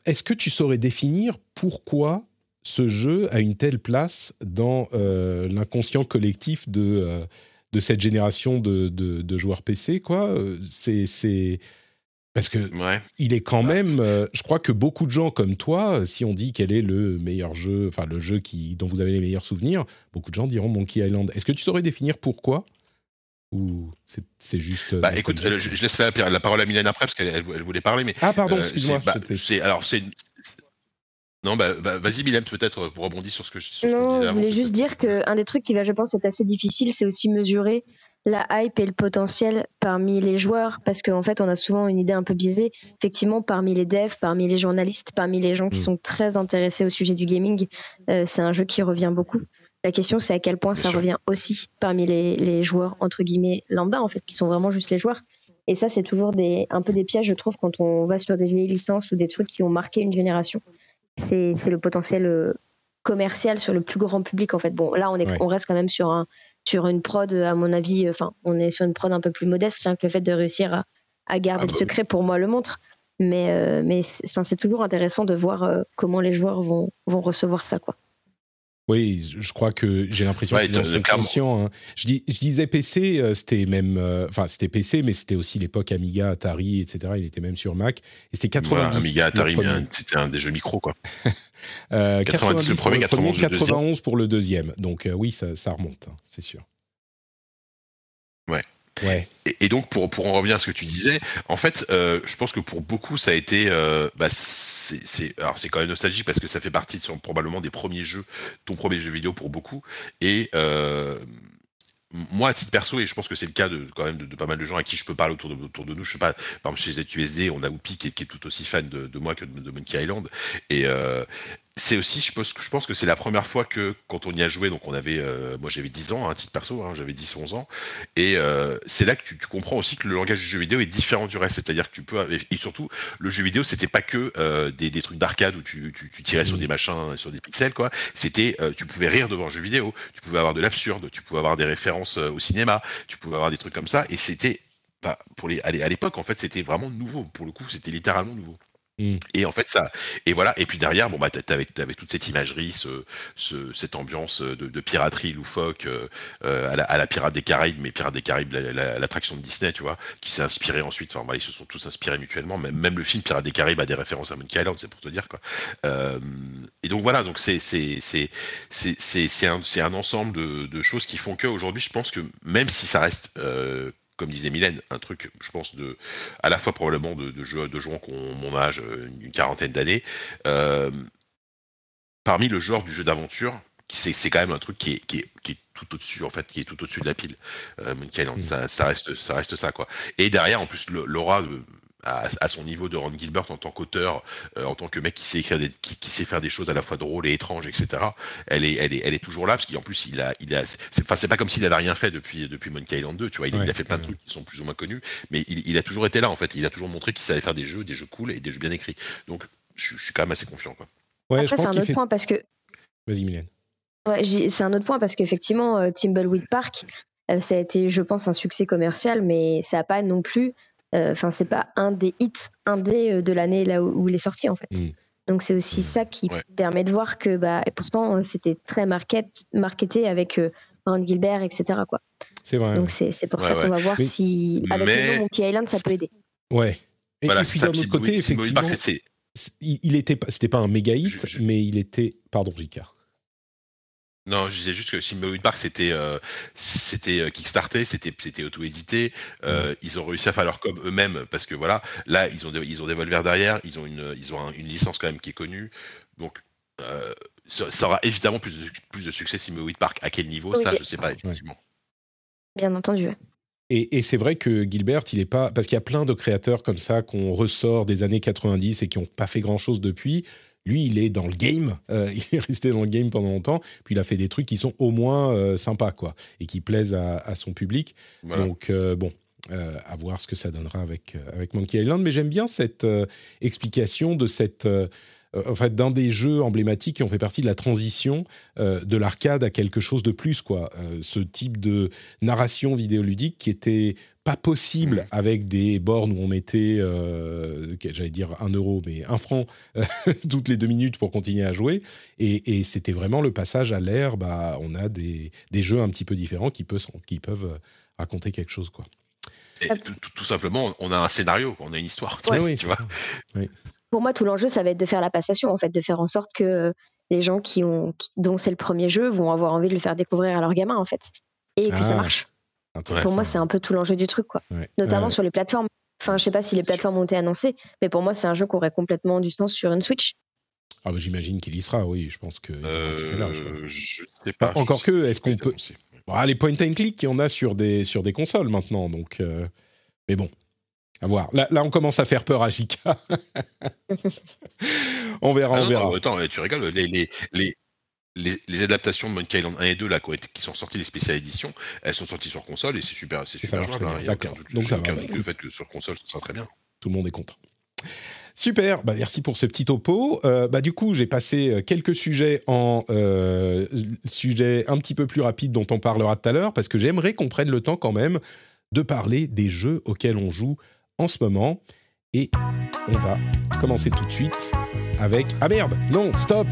est-ce que tu saurais définir pourquoi ce jeu a une telle place dans l'inconscient collectif de de cette génération de, de, joueurs PC, quoi. Euh, c'est parce que il est quand même. Euh, je crois que beaucoup de gens comme toi, si on dit quel est le meilleur jeu, enfin le jeu qui dont vous avez les meilleurs souvenirs, beaucoup de gens diront Monkey Island. Est-ce que tu saurais définir pourquoi? Ou c'est juste bah, écoute, je, laisse la, la, parole à Mylène après parce qu'elle elle, voulait parler mais ah pardon excuse-moi bah, alors c'est non, bah, bah, vas-y, Mylène, peut-être pour rebondir sur ce que je, sur non, je voulais juste dire qu'un des trucs qui va, je pense, être assez difficile, c'est aussi mesurer la hype et le potentiel parmi les joueurs, parce qu'en fait, on a souvent une idée un peu biaisée. Effectivement, parmi les devs, parmi les journalistes, parmi les gens qui mm. sont très intéressés au sujet du gaming, euh, c'est un jeu qui revient beaucoup. La question, c'est à quel point ça revient aussi parmi les, les, joueurs, entre guillemets, lambda, en fait, qui sont vraiment juste les joueurs. Et ça, c'est toujours des, un peu des pièges, je trouve, quand on va sur des vieilles licences ou des trucs qui ont marqué une génération c'est le potentiel euh, commercial sur le plus grand public en fait. Bon, là on est on reste quand même sur un sur une prod à mon avis, euh, enfin on est sur une prod un peu plus modeste, enfin que le fait de réussir à, à garder ah le bah secret pour moi le montre. Mais euh, mais c'est toujours intéressant de voir comment les joueurs vont vont recevoir ça quoi. Oui, je crois que j'ai l'impression qu'ils en sont conscients. Hein. Je, dis, je, disais PC, euh, c'était même, euh, enfin c'était PC, mais c'était aussi l'époque Amiga, Atari, etc. Il était même sur Mac. Et c'était 90. Amiga, Atari, c'était un des jeux micro, quoi. euh, 90, le premier, 91, 91 pour le deuxième. Donc euh, oui, ça, ça remonte, hein, c'est sûr. Ouais. Et, donc, pour, pour en revenir à ce que tu disais, en fait, euh, je pense que pour beaucoup, ça a été. Euh, bah, c'est, alors, c'est quand même nostalgique parce que ça fait partie de probablement des premiers jeux, ton premier jeu vidéo pour beaucoup. Et. Euh, moi, à titre perso, et je pense que c'est le cas de quand même de, pas mal de gens à qui je peux parler autour de, autour de nous. Je sais pas, par exemple chez ZUSD, on a Oupi qui est tout aussi fan de, de moi que de, Monkey Island. Et, c'est aussi, je pense, je pense que c'est la première fois que quand on y a joué, donc on avait, euh, moi j'avais 10 ans, un hein, titre perso, hein, j'avais 10-11 ans, et euh, c'est là que tu, comprends aussi que le langage du jeu vidéo est différent du reste, c'est-à-dire que tu peux, et surtout, le jeu vidéo c'était pas que euh, des, des, trucs d'arcade où tu, tu, tu tirais sur mmh. des machins, sur des pixels, quoi, c'était, tu pouvais rire devant un jeu vidéo, tu pouvais avoir de l'absurde, tu pouvais avoir des références au cinéma, tu pouvais avoir des trucs comme ça, et c'était, bah, pour les, à l'époque en fait c'était vraiment nouveau, pour le coup c'était littéralement nouveau. Mmh. Et en fait, ça. Et voilà. Et puis derrière, bon, bah, t'avais, avais toute cette imagerie, ce, ce, cette ambiance de, de piraterie loufoque euh, euh à, la, à, la, Pirate des Caraïbes, mais Pirate des Caraïbes, l'attraction de Disney, tu vois, qui s'est inspiré ensuite. Enfin, ils se sont tous inspirés mutuellement. Même, même le film Pirate des Caraïbes a des références à Monkey Island, c'est pour te dire, quoi. Euh, et donc voilà. Donc c'est, c'est, c'est, c'est, c'est, un, un ensemble de, de choses qui font que aujourd'hui, je pense que même si ça reste euh, comme disait Mylène, un truc, je pense, de, à la fois probablement de, de, jeux, de joueurs qui ont mon âge, euh, une quarantaine d'années. Euh, parmi le genre du jeu d'aventure, c'est quand même un truc qui est, qui est, qui est tout au-dessus, en fait, qui est tout au-dessus de la pile. Euh, mmh. ça, ça, reste, ça reste ça, quoi. Et derrière, en plus, l'aura à, son niveau de Ron Gilbert en tant qu'auteur, euh, en tant que mec qui sait écrire, des, qui, sait faire des choses à la fois drôles et étranges, etc. Elle est, elle est, elle est toujours là parce qu'en plus il a, il a, c'est pas comme s'il avait rien fait depuis depuis Monkey Island 2, tu vois. Il, a fait plein de trucs qui sont plus ou moins connus, mais il, a toujours été là en fait. Il a toujours montré qu'il savait faire des jeux, des jeux cool et des jeux bien écrits. Donc je, suis quand même assez confiant, quoi. Ouais, c'est un autre point parce que. Vas-y, Mylène. Ouais, c'est un autre point parce qu'effectivement, euh, Timbleweed Park, euh, ça a été, je pense, un succès commercial, mais ça n'a pas non plus enfin, c'est pas un des hits, un des euh, de l'année là où, il est sorti en fait. Mm. Donc c'est aussi ça qui permet de voir que, bah, et pourtant euh, c'était très market, marketé avec Ron Gilbert, etc. Quoi. C'est vrai. Donc c'est pour ça qu'on va voir si avec le nom Monkey Island ça peut aider. Ouais. Et, puis d'un autre côté, effectivement, il était, c'était pas un méga hit, mais il était, pardon, Ricard. Non, je disais juste que Simba Park, c'était euh, c'était euh, kickstarté, c'était c'était auto-édité. Euh, ils ont réussi à faire leur com eux-mêmes parce que voilà, là ils ont des, ils ont des Volver derrière, ils ont une ils ont une licence quand même qui est connue. Donc ça, aura évidemment plus de, plus de succès Simba Park. À quel niveau Ça, je sais pas effectivement. Bien entendu. Et, c'est vrai que Gilbert, il est pas parce qu'il y a plein de créateurs comme ça qu'on ressort des années 90 et qui n'ont pas fait grand chose depuis. Lui, il est dans le game, euh, il est resté dans le game pendant longtemps, puis il a fait des trucs qui sont au moins euh, sympas, quoi, et qui plaisent à, son public. Donc, euh, bon, à voir ce que ça donnera avec, avec Monkey Island. Mais j'aime bien cette explication de cette en fait, d'un des jeux emblématiques qui ont fait partie de la transition de l'arcade à quelque chose de plus, quoi. ce type de narration vidéoludique qui était pas possible mmh. avec des bornes où on mettait, euh, j'allais dire un euro, mais un franc euh, toutes les deux minutes pour continuer à jouer. Et, c'était vraiment le passage à l'ère. Bah, on a des, des, jeux un petit peu différents qui, peuvent qui peuvent euh, raconter quelque chose, quoi. tout, simplement, on a un scénario, on a une histoire. oui, tu vois. Pour moi, tout l'enjeu, ça va être de faire la passation, en fait, de faire en sorte que les gens qui ont, dont c'est le premier jeu vont avoir envie de le faire découvrir à leurs gamins, en fait, et que ça ah. marche. Pour moi, c'est un peu tout l'enjeu du truc, quoi. Notamment sur les plateformes. Enfin, je sais pas si les plateformes ont été annoncées, mais pour moi, c'est un jeu qui aurait complètement du sens sur une Switch. Ah bah, j'imagine qu'il y sera, oui. Je pense que. Euh, je sais pas. Encore que, est-ce qu'on peut. les point and click, il y en a sur des, sur des consoles maintenant, donc. Euh, mais bon, à voir. Là, là, on commence à faire peur à Jika. on verra, ah on verra. attends, tu rigoles. Les, les, les, les, adaptations de Monkey Island 1 et 2 là, qui, sont sorties les spéciales éditions, elles sont sorties sur console et c'est super, c'est super jouable. Hein. D'accord. Donc ça va. Le fait que sur console, ça sera très bien. Tout le monde est content. Super, bah merci pour ce petit topo. Euh, bah du coup, j'ai passé euh, quelques sujets en euh, sujets un petit peu plus rapides dont on parlera tout à l'heure, parce que j'aimerais qu'on prenne le temps quand même de parler des jeux auxquels on joue en ce moment. Et on va commencer tout de suite avec... Ah merde, non, stop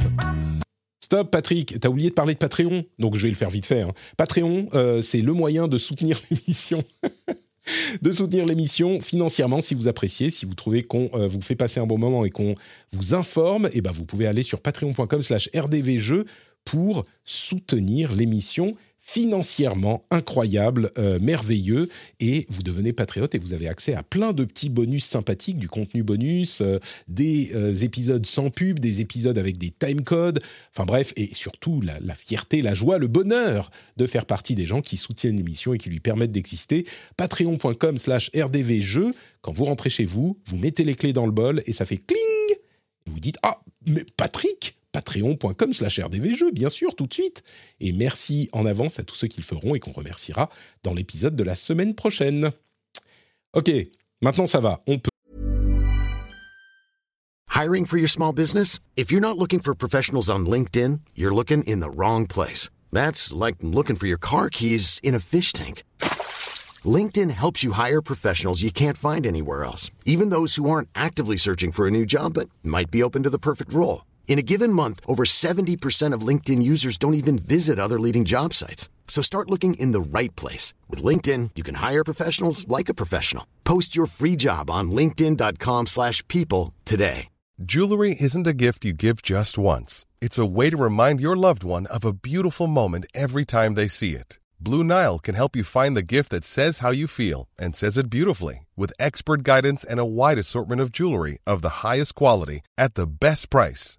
Stop, Patrick, t'as oublié de parler de Patreon, donc je vais le faire vite fait. Hein. Patreon, euh, c'est le moyen de soutenir l'émission. de soutenir l'émission financièrement si vous appréciez, si vous trouvez qu'on euh, vous fait passer un bon moment et qu'on vous informe, et eh ben vous pouvez aller sur patreon.com slash rdvjeux pour soutenir l'émission financièrement incroyable, euh, merveilleux, et vous devenez patriote et vous avez accès à plein de petits bonus sympathiques, du contenu bonus, euh, des euh, épisodes sans pub, des épisodes avec des timecodes, enfin bref, et surtout la, fierté, la joie, le bonheur de faire partie des gens qui soutiennent l'émission et qui lui permettent d'exister. Patreon.com slash rdvjeux, quand vous rentrez chez vous, vous mettez les clés dans le bol et ça fait cling, et vous dites, ah, mais Patrick patreon.com slash rdvjeux, bien sûr, tout de suite. Et merci en avance à tous ceux qui le feront et qu'on remerciera dans l'épisode de la semaine prochaine. Ok, maintenant ça va, on peut. Hiring for your small business? If you're not looking for professionals on LinkedIn, you're looking in the wrong place. That's like looking for your car keys in a fish tank. LinkedIn helps you hire professionals you can't find anywhere else, even those who aren't actively searching for a new job but might be open to the perfect role. In a given month, over 70% of LinkedIn users don't even visit other leading job sites. So start looking in the right place. With LinkedIn, you can hire professionals like a professional. Post your free job on linkedin.com slash people today. Jewelry isn't a gift you give just once. It's a way to remind your loved one of a beautiful moment every time they see it. Blue Nile can help you find the gift that says how you feel and says it beautifully with expert guidance and a wide assortment of jewelry of the highest quality at the best price.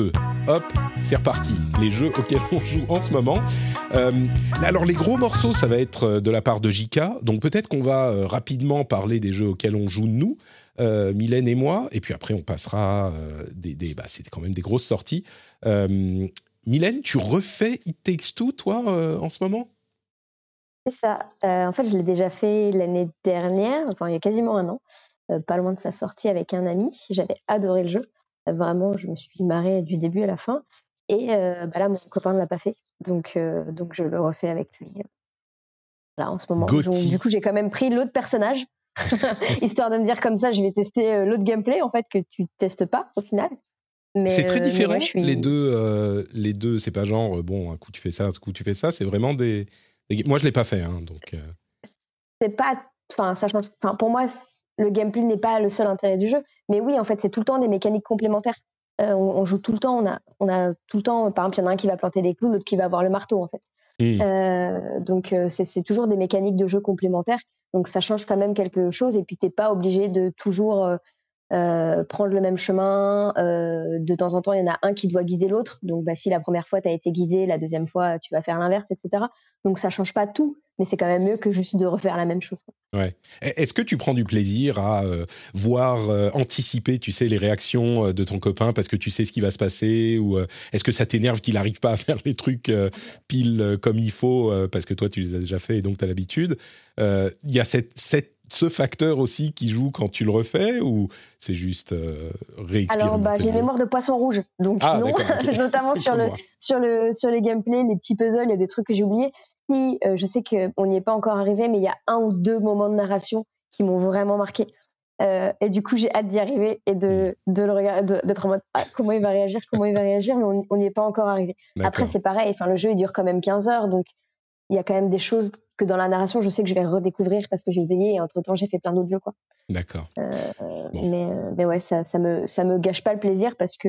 Hop, c'est reparti. Les jeux auxquels on joue en ce moment. Euh, alors, les gros morceaux, ça va être euh, de la part de JK. Donc, peut-être qu'on va euh, rapidement parler des jeux auxquels on joue nous. Euh, Mylène et moi, et puis après on passera des, des bah, quand même des grosses sorties. Mylène, tu refais It Takes Two, toi, en ce moment? C'est ça. en fait, je l'ai déjà fait l'année dernière, enfin il y a quasiment un an, pas loin de sa sortie avec un ami. J'avais adoré le jeu. Vraiment, je me suis marrée du début à la fin. Et bah là, mon copain ne l'a pas fait, donc, donc je le refais avec lui. Là, en ce moment. du coup, j'ai quand même pris l'autre personnage histoire de me dire comme ça, je vais tester euh, l'autre gameplay en fait que tu testes pas au final. C'est très euh, différent ouais, je suis- les deux. euh, les deux, c'est pas genre euh, bon un coup tu fais ça, un coup tu fais ça. C'est vraiment des. des- Moi je l'ai pas fait, hein, donc. euh, c'est pas enfin ça pour moi le gameplay n'est pas le seul intérêt du jeu. Mais oui en fait c'est tout le temps des mécaniques complémentaires. Euh, on, on joue tout le temps on a on a tout le temps par exemple il y en a un qui va planter des clous l'autre qui va avoir le marteau en fait. Euh, donc euh, c'est toujours des mécaniques de jeu complémentaires. Donc ça change quand même quelque chose et puis t'es pas obligé de toujours euh, prendre le même chemin Euh, de temps en temps il y en a un qui doit guider l'autre donc bah, si la première fois tu as été guidé la deuxième fois tu vas faire l'inverse etc donc ça change pas tout mais c'est quand même mieux que juste de refaire la même chose. Ouais. E- Est-ce que tu prends du plaisir à euh, voir, euh, anticiper, tu sais, les réactions de ton copain parce que tu sais ce qui va se passer Ou est-ce que ça t'énerve qu'il n'arrive pas à faire les trucs pile comme il faut parce que toi tu les as déjà fait et donc tu as l'habitude Il y a cette- ce facteur aussi qui joue quand tu le refais ou c'est juste euh, Alors, bah, j'ai mémoire de poisson rouge, donc Ah, non, notamment sur le, sur, le, sur les gameplays, les petits puzzles, il y a des trucs que j'ai oubliés. Si, euh, je sais qu'on n'y est pas encore arrivé, mais il y a un ou deux moments de narration qui m'ont vraiment marqué. Euh, et du coup, j'ai hâte d'y arriver et de, Hmm. de le regarder, de- d'être en mode ah, comment il va réagir, comment il va réagir, mais on n'y est pas encore arrivé. Après, c'est pareil, enfin, le jeu il dure quand même 15 heures, donc il y a quand même des choses que dans la narration, je sais que je vais redécouvrir parce que j'ai oublié et entre temps, j'ai fait plein d'autres jeux. Quoi. D'accord. Euh, Bon. mais, euh, mais ouais, ça, ça, me, ça me gâche pas le plaisir parce que,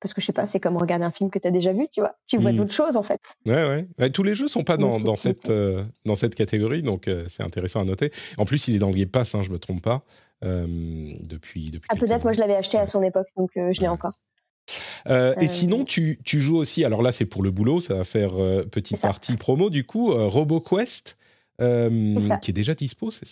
parce que je sais pas, c'est comme regarder un film que tu as déjà vu, tu vois. Tu vois Mm. d'autres choses en fait. Ouais, ouais. Ouais, tous les jeux sont pas dans, dans cette, euh, dans cette catégorie, donc euh, c'est intéressant à noter. En plus, il est dans le Game Pass, hein, je me trompe pas, depuis, depuis Ah, peut-être, moi je l'avais acheté à son époque, donc je l'ai Ouais. encore. Euh, et Euh, sinon, tu, tu joues aussi, alors là c'est pour le boulot, ça va faire euh, petite partie promo du coup, RoboQuest, qui est déjà dispo, c'est-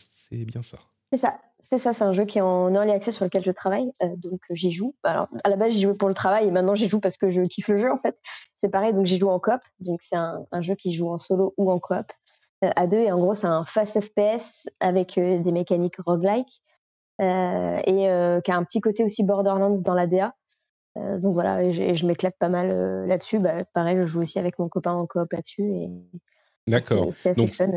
bien ça. C'est ça, c'est ça, c'est un jeu qui est en early access sur lequel je travaille, euh, donc j'y joue. Alors, à la base, j'y jouais pour le travail et maintenant j'y joue parce que je kiffe le jeu en fait. C'est pareil, donc j'y joue en coop, donc c'est un, un jeu qui joue en solo ou en coop euh, à deux, et en gros, c'est un fast FPS avec euh, des mécaniques roguelike et qui a un petit côté aussi Borderlands dans la DA. Euh, donc voilà, et je, et je m'éclate pas mal euh, là-dessus. Bah, pareil, je joue aussi avec mon copain en coop là-dessus et D'accord. c'est- Donc, fun.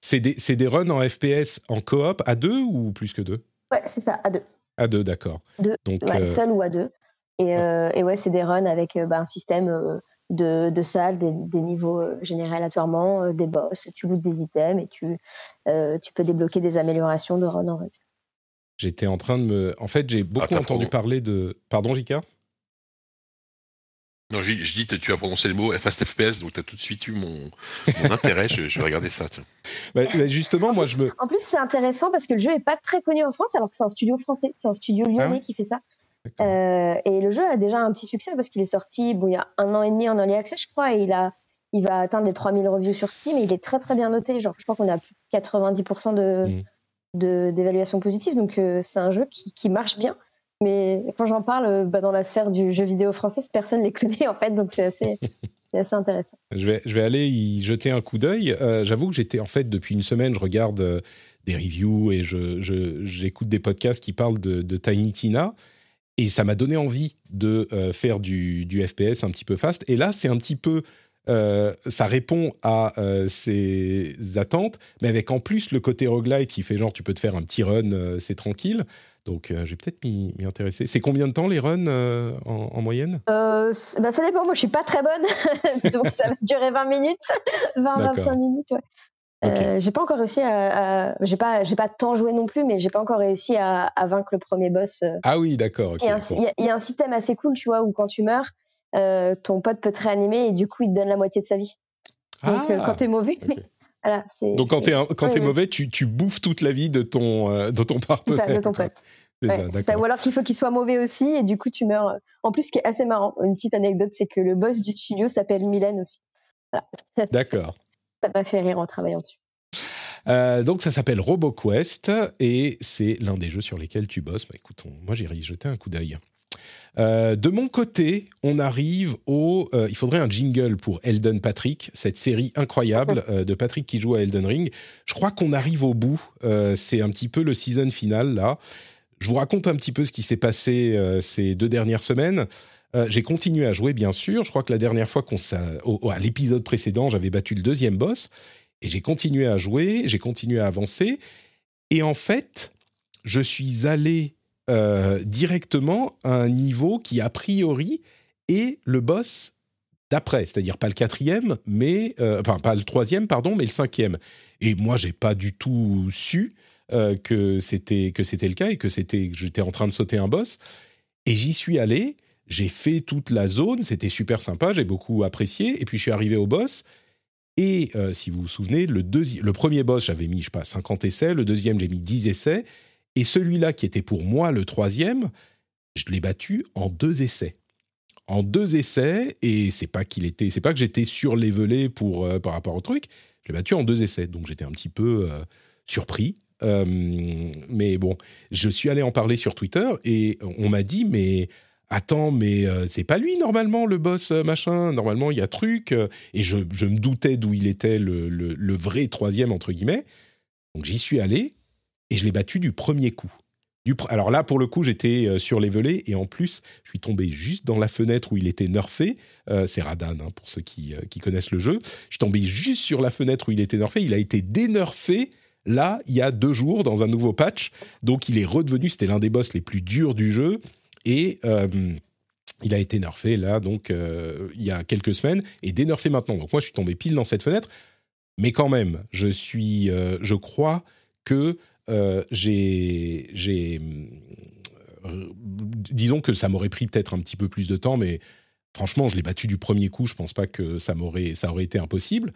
C'est des, c'est des runs en FPS en coop à deux ou plus que deux? Ouais, c'est ça, à deux. À deux, d'accord. Deux, Donc, Ouais, euh, seul ou à deux. Et, euh, et ouais, c'est des runs avec bah, un système de, de salles, des, des niveaux générés aléatoirement, des boss, tu lootes des items et tu, euh, tu peux débloquer des améliorations de run en run. j'étais en train de me. En fait, j'ai beaucoup t'as entendu parler de. Pardon, Jika Non, je, je dis, tu as prononcé le mot Fast FPS, donc tu as tout de suite eu mon, mon intérêt. Je, je vais regarder ça. tiens. Bah, bah, Justement, moi je me. En plus, c'est intéressant parce que le jeu est pas très connu en France, alors que c'est un studio français, c'est un studio lyonnais Ah ouais qui fait ça. Euh, et le jeu a déjà un petit succès parce qu'il est sorti bon, il y a un an et demi en early access, je crois, et il, a, il va atteindre les 3000 reviews sur Steam et il est très très bien noté. Genre, je crois qu'on a plus de 90% de, Mm. de- d'évaluation positive, donc euh, c'est un jeu qui, qui marche bien. Mais quand j'en parle euh, bah, dans la sphère du jeu vidéo français, personne les connaît en fait, donc c'est assez, c'est assez intéressant. Je vais, je vais aller y jeter un coup d'œil. Euh, J'avoue que j'étais, en fait, depuis une semaine, je regarde euh, des reviews et je, je- j'écoute des podcasts qui parlent de, de Tiny Tina. Et ça m'a donné envie de euh, faire du, du FPS un petit peu fast. Et là, c'est un petit peu. ça répond à ces attentes, mais avec en plus le côté roguelite qui fait genre tu peux te faire un petit run, c'est tranquille. Donc euh, je vais peut-être m'y m'y intéresser. C'est combien de temps les runs euh, en, en moyenne? Euh, bah, ça dépend, moi je suis pas très bonne, donc ça va durer 20 minutes, 20-25 D'accord. minutes. Ouais. Euh, j'ai pas encore réussi à, à- j'ai pas j'ai pas tant joué non plus mais j'ai pas encore réussi à, à vaincre le premier boss. Ah oui, d'accord. il y, a un, y y a système assez cool tu vois où quand tu meurs ton pote peut te réanimer et du coup il te donne la moitié de sa vie donc Ah, quand t'es mauvais ok. Voilà Donc quand t'es quand Ouais, ouais. mauvais, tu, tu bouffes toute la vie de ton euh, de ton partenaire. ça de ton pote Ouais, ça, ça. ou alors qu'il faut qu'il soit mauvais aussi et du coup tu meurs euh. en plus ce qui est assez marrant une petite anecdote c'est que le boss du studio s'appelle Mylène aussi voilà. D'accord. ça m'a fait rire en travaillant dessus Euh, donc ça s'appelle RoboQuest et c'est l'un des jeux sur lesquels tu bosses. Bah, écoute, on- moi j'irai y jeter un coup d'œil. Euh, de mon côté, on arrive au. euh, il faudrait un jingle pour Elden Patrick, cette série incroyable euh, de Patrick qui joue à Elden Ring. Je crois qu'on arrive au bout. C'est un petit peu le season final là. Je vous raconte un petit peu ce qui s'est passé ces deux dernières semaines. J'ai continué à jouer, bien sûr. Je crois que la dernière fois qu'on au- au- à l'épisode précédent, j'avais battu le deuxième boss et j'ai continué à jouer, j'ai continué à avancer. Et en fait, je suis allé euh, directement à un niveau qui, a priori, est le boss d'après, c'est-à-dire pas le quatrième, mais euh, enfin pas le troisième, pardon, mais le cinquième. Et moi, j'ai pas du tout su euh, que c'était que c'était le cas et que c'était que j'étais en train de sauter un boss. Et j'y suis allé, j'ai fait toute la zone, c'était super sympa, j'ai beaucoup apprécié. Et puis je suis arrivé au boss. Et si vous vous souvenez, le, le premier boss, j'avais mis, je sais pas, 50 essais. Le deuxième, j'ai mis 10 essais. Et celui-là, qui était pour moi le troisième, je l'ai battu en deux essais en deux essais et c'est pas qu'il était, c'est pas que j'étais surlevelé pour euh, par rapport au truc. Je l'ai battu en deux essais, donc j'étais un petit peu euh, surpris. Euh, mais bon, je suis allé en parler sur Twitter et on m'a dit mais attends mais c'est pas lui normalement le boss machin? Normalement il y a truc et je, me doutais d'où il était le, le vrai troisième entre guillemets. Donc j'y suis allé et je l'ai battu du premier coup alors là, pour le coup, j'étais euh, sur les volets et en plus, je suis tombé juste dans la fenêtre où il était nerfé. Euh, c'est Radan, hein, pour ceux euh, qui, connaissent le jeu. Je suis tombé juste sur la fenêtre où il était nerfé. Il a été dénerfé là, il y a deux jours, dans un nouveau patch. Donc, il est redevenu, c'était l'un des boss les plus durs du jeu. Et il a été nerfé là, donc, il y a quelques semaines, et dénerfé maintenant. Donc, moi, je suis tombé pile dans cette fenêtre. Mais quand même, je suis, je crois que euh, j'ai, euh, disons que ça m'aurait pris peut-être un petit peu plus de temps, mais franchement, je l'ai battu du premier coup. Je pense pas que ça ça aurait été impossible.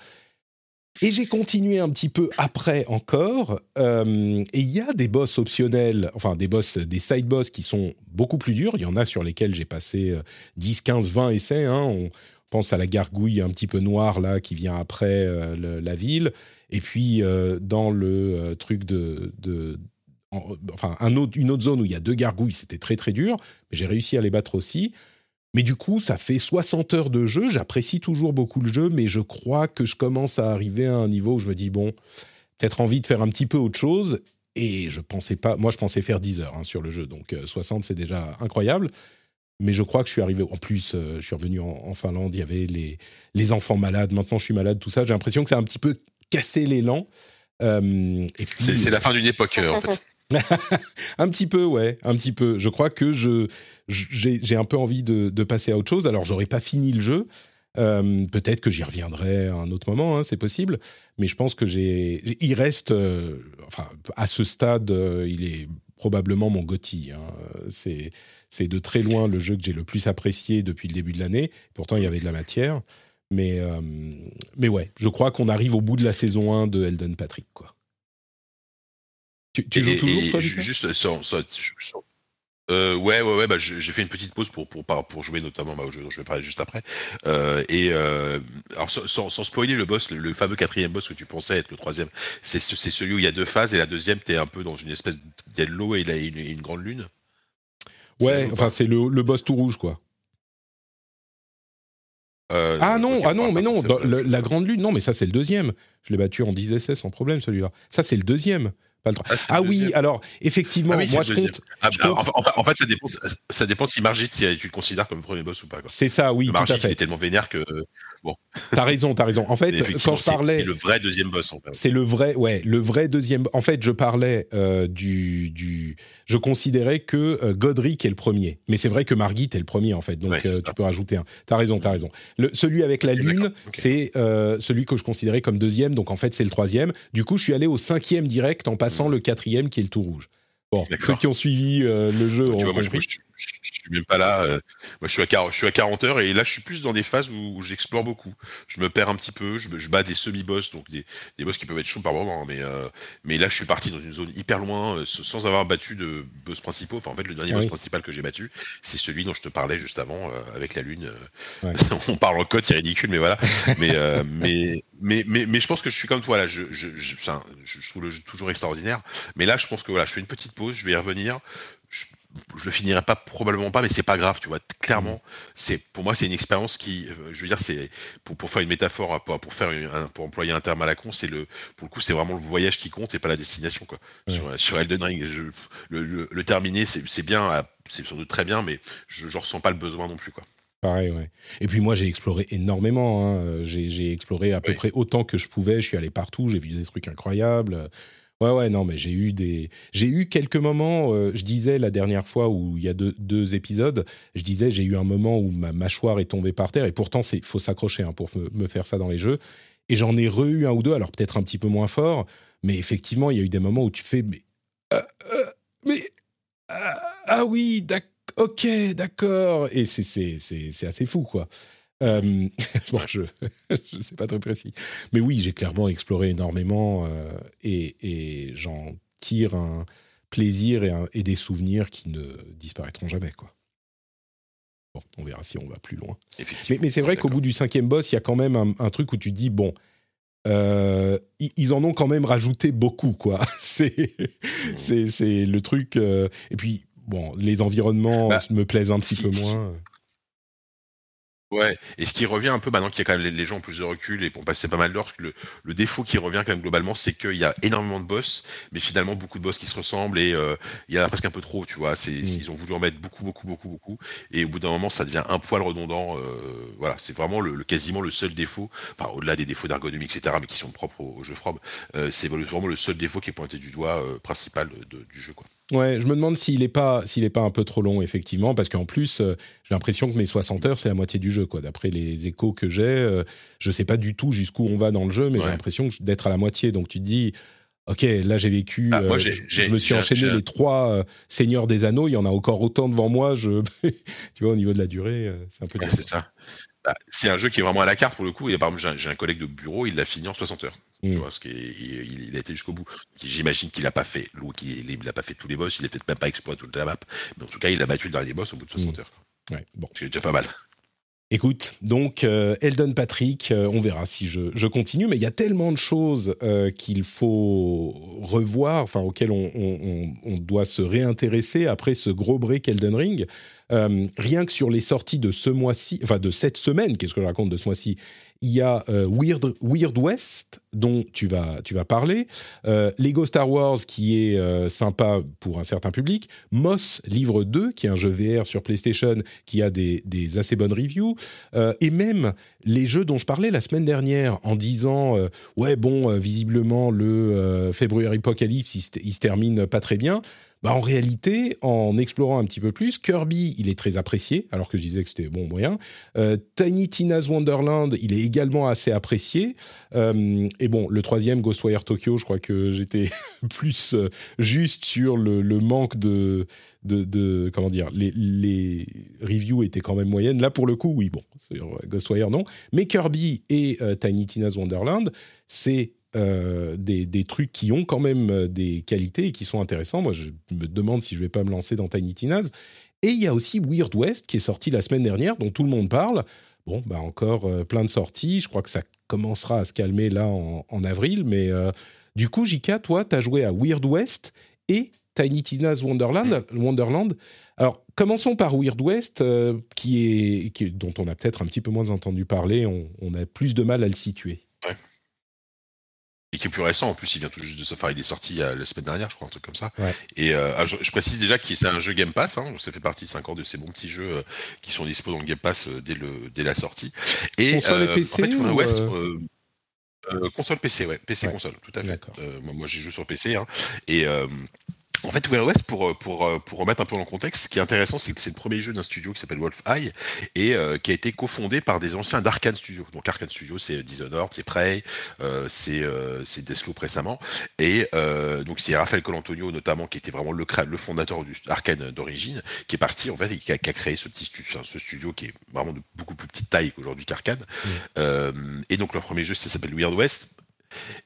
Et j'ai continué un petit peu après encore. Euh, et il y a des boss optionnels, enfin des boss, des side boss qui sont beaucoup plus durs. Il y en a sur lesquels j'ai passé 10, 15, 20 essais. Hein. On pense à la gargouille un petit peu noire là qui vient après la ville. Et puis, euh, dans le euh, truc de. enfin, une autre zone où il y a deux gargouilles, c'était très très dur, mais j'ai réussi à les battre aussi. Mais du coup, ça fait 60 heures de jeu. J'apprécie toujours beaucoup le jeu, mais je crois que je commence à arriver à un niveau où je me dis, bon, peut-être envie de faire un petit peu autre chose. Et je pensais pas, moi je pensais faire 10 heures hein, sur le jeu, donc 60 euh, c'est déjà incroyable. Mais je crois que je suis arrivé, en plus je suis revenu en, Finlande, il y avait les, les enfants malades, maintenant je suis malade, tout ça. J'ai l'impression que c'est un petit peu casser l'élan. Euh, c'est la fin d'une époque, euh, en fait. un petit peu, ouais, un petit peu. Je crois que je j'ai un peu envie de, passer à autre chose. Alors, j'aurais pas fini le jeu. Euh, peut-être que j'y reviendrai à un autre moment, hein, c'est possible. Mais je pense que j'ai. Il reste, enfin, à ce stade, il est probablement mon Gotti. Hein. C'est c'est de très loin le jeu que j'ai le plus apprécié depuis le début de l'année. Pourtant, il y avait de la matière. Mais, euh, mais ouais, je crois qu'on arrive au bout de la saison 1 de Elden Patrick. Quoi. Tu, joues toujours, toi Juste euh, ouais, ouais, ouais. Bah, j'ai fait une petite pause pour pour pour jouer notamment bah, au jeu dont je vais parler juste après. Euh, et alors sans, sans, spoiler le boss, le, fameux quatrième boss que tu pensais être le troisième, c'est celui où il y a deux phases et la deuxième t'es un peu dans une espèce d'eau et il a une, une, grande lune. Ouais, enfin c'est le, le boss tout rouge quoi. Euh, ah non, ah non, mais non, la Grande Lune, non, mais ça c'est le deuxième. Je l'ai battu en 10 essais sans problème celui-là. Ça c'est le deuxième. Pas le ah, ah oui, alors effectivement, ah moi je compte, ah, En, fait, ça dépend, ça dépend si Margit, si tu le considères comme le premier boss ou pas. C'est ça, oui, Margit, tout à fait. il est tellement vénère que bon. T'as raison, t'as raison. En fait, quand je parlais, c'est le vrai deuxième boss. C'est le vrai, ouais, le vrai deuxième. En fait, je parlais euh, du, du, je considérais que euh, Godric est le premier, mais c'est vrai que Margit est le premier en fait. Donc euh, tu peux rajouter un. T'as raison, t'as raison. Le, celui avec la lune, c'est celui que je considérais comme deuxième. Donc en fait, c'est le troisième. Du coup, je suis allé au cinquième direct en passant le quatrième qui est le tout rouge. Bon, ceux qui ont suivi le jeu ont compris je, suis même pas là. Euh, moi, je suis, à 40, je suis à 40 heures et là, je suis plus dans des phases où, j'explore beaucoup. Je me perds un petit peu, je, bats des semi-boss, donc des, des, boss qui peuvent être chauds par moment. Mais, euh, mais là, je suis parti dans une zone hyper loin, euh, sans avoir battu de boss principaux. Enfin, en fait, le dernier boss principal que j'ai battu, c'est celui dont je te parlais juste avant, avec la lune. On parle en code, c'est ridicule, mais voilà. mais, mais, mais, mais, mais, je pense que je suis comme toi là. Je, je, je, je trouve le jeu toujours extraordinaire. Mais là, je pense que voilà, je fais une petite pause, je vais y revenir je le finirai pas probablement pas mais c'est pas grave tu vois clairement mm. c'est pour moi c'est une expérience qui euh, je veux dire c'est pour, pour faire une métaphore pour, pour faire un, pour employer un terme à la con c'est le pour le coup c'est vraiment le voyage qui compte et pas la destination quoi sur, sur, Elden Ring le, le, le, terminer c'est bien c'est sans doute très bien mais je, je ressens pas le besoin non plus quoi Pareil, ouais. Et puis moi, j'ai exploré énormément. Hein. J'ai exploré à peu près autant que je pouvais. Je suis allé partout, j'ai vu des trucs incroyables. Ouais, ouais, non, mais j'ai eu des, j'ai eu quelques moments. euh, je disais la dernière fois où il y a deux, épisodes, je disais j'ai eu un moment où ma mâchoire est tombée par terre et pourtant c'est, faut s'accrocher hein, pour me, faire ça dans les jeux. Et j'en ai re-eu un ou deux, alors peut-être un petit peu moins fort, mais effectivement il y a eu des moments où tu fais mais, euh, euh, mais ah, ah oui, d'ac- ok, d'accord, et c'est c'est c'est assez fou quoi. Euh, bon, je je sais pas très précis. Mais oui, j'ai clairement exploré énormément euh, et, et j'en tire un plaisir et, un- et des souvenirs qui ne disparaîtront jamais. Quoi. Bon, on verra si on va plus loin. Mais, c'est vrai qu'au D'accord. bout du cinquième boss, il y a quand même un, un truc où tu te dis, bon, euh, ils, ils en ont quand même rajouté beaucoup. quoi. C'est c'est- le truc. et puis, bon, les environnements Bah, me plaisent un petit si- peu moins. Ouais, et ce qui revient un peu maintenant qu'il y a quand même les, gens ont plus de recul et pour passer pas mal d'heures, le, le défaut qui revient quand même globalement, c'est qu'il y a énormément de boss, mais finalement beaucoup de boss qui se ressemblent et euh, il y en a presque un peu trop, tu vois. C'est, Mm. Ils ont voulu en mettre beaucoup, beaucoup, beaucoup, beaucoup, et au bout d'un moment, ça devient un poil redondant. euh, voilà, c'est vraiment le, le- quasiment le seul défaut, enfin au-delà des défauts d'ergonomie, etc., mais qui sont propres au, au jeu From, euh, c'est vraiment le seul défaut qui est pointé du doigt euh, principal de- de- du jeu, quoi. Ouais, je me demande s'il est pas est pas un peu trop long effectivement parce qu'en plus euh, j'ai l'impression que mes 60 heures c'est la moitié du jeu quoi. D'après les échos que j'ai euh, je sais pas du tout jusqu'où on va dans le jeu mais j'ai l'impression d'être à la moitié. Donc tu te dis OK, là j'ai vécu Ah, moi, euh, je- me suis enchaîné les trois seigneurs des anneaux, il y en a encore autant devant moi, je tu vois au niveau de la durée, c'est un peu Ouais, c'est ça. Bah, c'est un jeu qui est vraiment à la carte pour le coup. Et par exemple, j'ai un- collègue de bureau, il l'a fini en 60 heures. Mm. Tu vois, ce qui est- il, il a été jusqu'au bout. J'imagine qu'il a pas fait, qu'il il a pas fait tous les boss, il a peut-être même pas exploré toute la map, mais en tout cas, il a battu le dernier boss au bout de 60 Mm. heures. Ouais, bon. Ce qui est déjà pas mal. Écoute, donc euh, Eldon Patrick, euh, on verra si je, continue, mais il y a tellement de choses euh, qu'il faut revoir, enfin auxquelles on doit se réintéresser après ce gros break Elden Ring. Euh, rien que sur les sorties de ce mois-ci, enfin de cette semaine, qu'est-ce que je raconte de ce mois-ci? Il y a euh, Weird, Weird West dont tu vas, tu vas parler, euh, Lego Star Wars qui est euh, sympa pour un certain public, Moss Livre 2 qui est un jeu VR sur PlayStation qui a des, des assez bonnes reviews, et même les jeux dont je parlais la semaine dernière en disant ouais bon visiblement le February Apocalypse il, il se termine pas très bien. Bah, en réalité, en explorant un petit peu plus, Kirby, il est très apprécié, alors que je disais que c'était bon moyen. Euh, Tiny Tina's Wonderland, il est également assez apprécié. Euh, et bon, le troisième, Ghostwire Tokyo, je crois que j'étais plus euh, juste sur le, manque de, comment dire, les, reviews étaient quand même moyennes. Là, pour le coup, oui, bon, Ghostwire, non. Mais Kirby et Tiny Tina's Wonderland, c'est euh, des, des trucs qui ont quand même euh, des qualités et qui sont intéressants. Moi, je me demande si je vais pas me lancer dans Tiny Tina's. Et il y a aussi Weird West qui est sorti la semaine dernière, dont tout le monde parle. Bon, bah encore euh, plein de sorties. Je crois que ça commencera à se calmer là en, en avril. Mais euh, du coup, Jika, toi, tu as joué à Weird West et Tiny Tina's Wonderland. Wonderland. Alors, commençons par Weird West, euh, qui est, qui est- dont on a peut-être un petit peu moins entendu parler. On, on a plus de mal à le situer. Et qui est plus récent, en plus, il vient tout juste de sortir. Enfin, il est sorti euh, la semaine dernière, je crois, un truc comme ça. Ouais. Et euh, je, je précise déjà que c'est un jeu Game Pass, hein, donc ça fait partie, c'est encore de ces bons petits jeux euh, qui sont dispo dans le Game Pass euh, dès, le, dès la sortie. Et, Console et PC en fait, ou, West, console PC, ouais, PC Ouais. console, tout à fait. Moi, moi, j'ai joué sur PC, hein, et en fait, Weird West, pour, pour, euh, pour remettre un peu dans le contexte, ce qui est intéressant, c'est que c'est le premier jeu d'un studio qui s'appelle Wolf Eye et euh, qui a été cofondé par des anciens d'Arkane Studio. Donc Arkane Studio, c'est Dishonored, c'est Prey, euh, c'est euh, c'est Deathloop récemment. Et euh, donc c'est Raphaël Colantonio notamment qui était vraiment le, fondateur du Arkane d'origine, qui est parti en fait et qui a, qui a créé ce petit studio, enfin, ce studio qui est vraiment de beaucoup plus petite taille qu'aujourd'hui qu'Arkane. Euh, et donc leur premier jeu, ça s'appelle Weird West.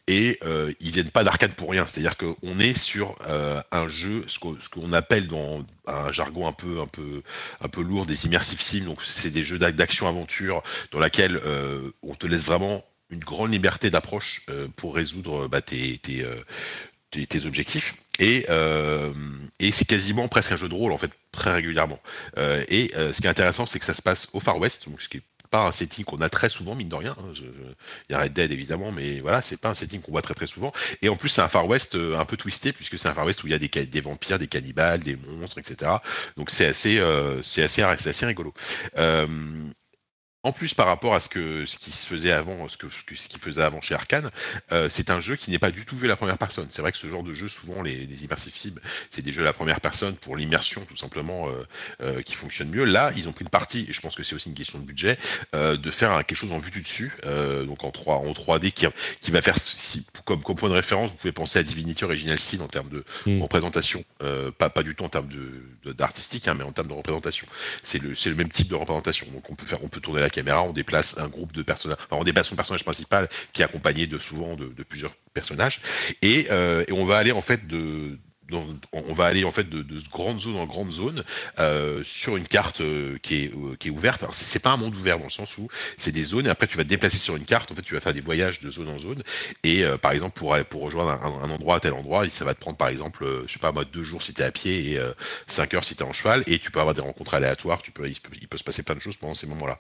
Et euh, ils viennent pas d'Arkane pour rien, c'est-à-dire qu'on est sur euh, un jeu, ce qu'on appelle dans un jargon un peu, un peu, un peu lourd, des immersive sims. Donc c'est des jeux d'ac- d'action-aventure dans laquelle euh, on te laisse vraiment une grande liberté d'approche euh, pour résoudre bah, euh, tes, tes objectifs. Et, et c'est quasiment presque un jeu de rôle en fait très régulièrement. Et ce qui est intéressant, c'est que ça se passe au Far West, donc ce qui est pas un setting qu'on a très souvent mine de rien. hein. Il y a Red Dead évidemment, mais voilà, c'est pas un setting qu'on voit très très souvent. Et en plus, c'est un Far West euh, un peu twisté puisque c'est un Far West où il y a des, vampires, des cannibales, des monstres, etc. Donc c'est assez, euh, c'est assez, c'est assez rigolo. Euh, en plus, par rapport à ce que ce qui se faisait avant, ce que ce, qui faisait avant chez Arkane, euh, c'est un jeu qui n'est pas du tout vu à la première personne. C'est vrai que ce genre de jeu, souvent les, les immersive sim, c'est des jeux à la première personne pour l'immersion tout simplement euh, euh, qui fonctionne mieux. Là, ils ont pris le parti, et je pense que c'est aussi une question de budget, de faire quelque chose en vue du dessus, donc en 3 en 3D qui, qui va faire si, comme, comme point de référence, vous pouvez penser à Divinity Original Sin en termes de mm. représentation, pas pas du tout en termes de d'artistique, hein, mais en termes de représentation. C'est le c'est le même type de représentation. Donc on peut faire on peut tourner la caméra, on déplace un groupe de personnages, on déplace son personnage principal qui est accompagné de souvent de, plusieurs personnages, euh, et, on va aller en fait de on va aller en fait de, grande zone en grande zone euh, sur une carte euh, qui, est, euh, qui est ouverte. Alors c'est pas un monde ouvert dans le sens où c'est des zones et après tu vas te déplacer sur une carte. En fait, tu vas faire des voyages de zone en zone et par exemple pour pour rejoindre un, endroit à tel endroit, ça va te prendre par exemple, je sais pas moi, deux jours si t'es à pied et cinq heures si t'es en cheval et tu peux avoir des rencontres aléatoires. Tu peux, il peut se passer plein de choses pendant ces moments-là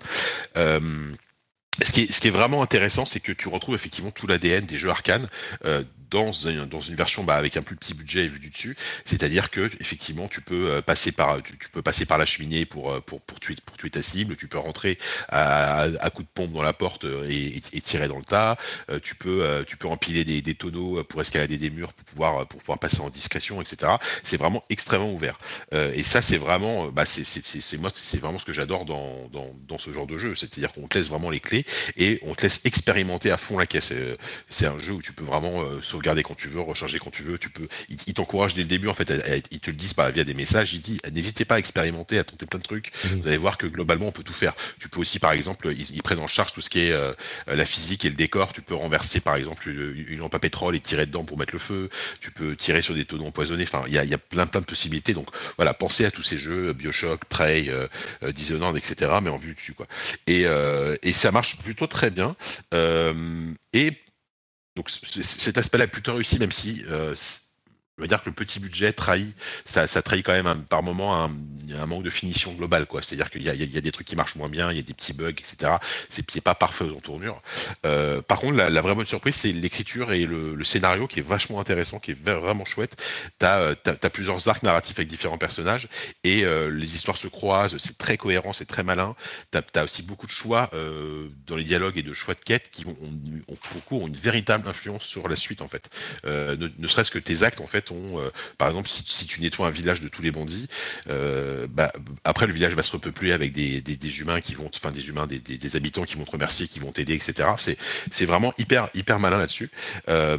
ce qui, est, vraiment intéressant, c'est que tu retrouves effectivement tout l'ADN des jeux arcanes euh, dans, une version bah, avec un plus petit budget vu du dessus. C'est-à-dire que effectivement, tu peux euh, passer par tu, peux passer par la cheminée pour euh, pour pour tuer pour tuer ta cible. Tu peux rentrer à, à coup de pompe dans la porte et, et, tirer dans le tas. tu peux tu peux empiler des, tonneaux pour escalader des murs pour pouvoir pour pouvoir passer en discrétion, etc. C'est vraiment extrêmement ouvert. et ça, c'est vraiment bah, c'est vraiment ce que j'adore dans, dans dans ce genre de jeu. C'est-à-dire qu'on te laisse vraiment les clés et on te laisse expérimenter à fond la caisse. Euh, c'est un jeu où tu peux vraiment euh, sauvegarder quand tu veux, recharger quand tu veux. Tu peux, ils t'encouragent dès le début en fait. ils te le disent pas via des messages. Ils disent n'hésitez pas à expérimenter, à tenter plein de trucs. Mmh. Vous allez voir que globalement on peut tout faire. Tu peux aussi par exemple, ils, prennent en charge tout ce qui est euh, la physique et le décor. Tu peux renverser par exemple une, lampe à pétrole et tirer dedans pour mettre le feu. Tu peux tirer sur des tonneaux empoisonnés. Enfin, il y a, plein plein de possibilités. Donc voilà, pensez à tous ces jeux, Bioshock, Prey, Dishonored, etc. Mais en vue dessus quoi. Et, et ça marche plutôt très bien. Euh, et donc cet aspect-là est plutôt réussi, même si euh, on va dire que le petit budget trahit, ça, trahit quand même par moment un, manque de finition globale, quoi. C'est-à-dire qu'il y, a des trucs qui marchent moins bien, il y a des petits bugs, etc. C'est pas parfait aux entournures. Euh, par contre, la, vraie bonne surprise, c'est l'écriture et le, scénario qui est vachement intéressant, qui est vraiment chouette. Euh, as, as, plusieurs arcs narratifs avec différents personnages et euh, les histoires se croisent. C'est très cohérent, c'est très malin. T'as as aussi beaucoup de choix euh, dans les dialogues et de choix de quêtes qui ont, ont une véritable influence sur la suite, en fait. Euh, ne serait-ce que tes actes, en fait, euh, par exemple, si, tu nettoies un village de tous les bandits, euh, bah, après le village va se repeupler avec des, humains qui vont, enfin des humains, des, habitants qui vont te remercier, qui vont t'aider, etc. C'est vraiment hyper hyper malin là-dessus. Euh,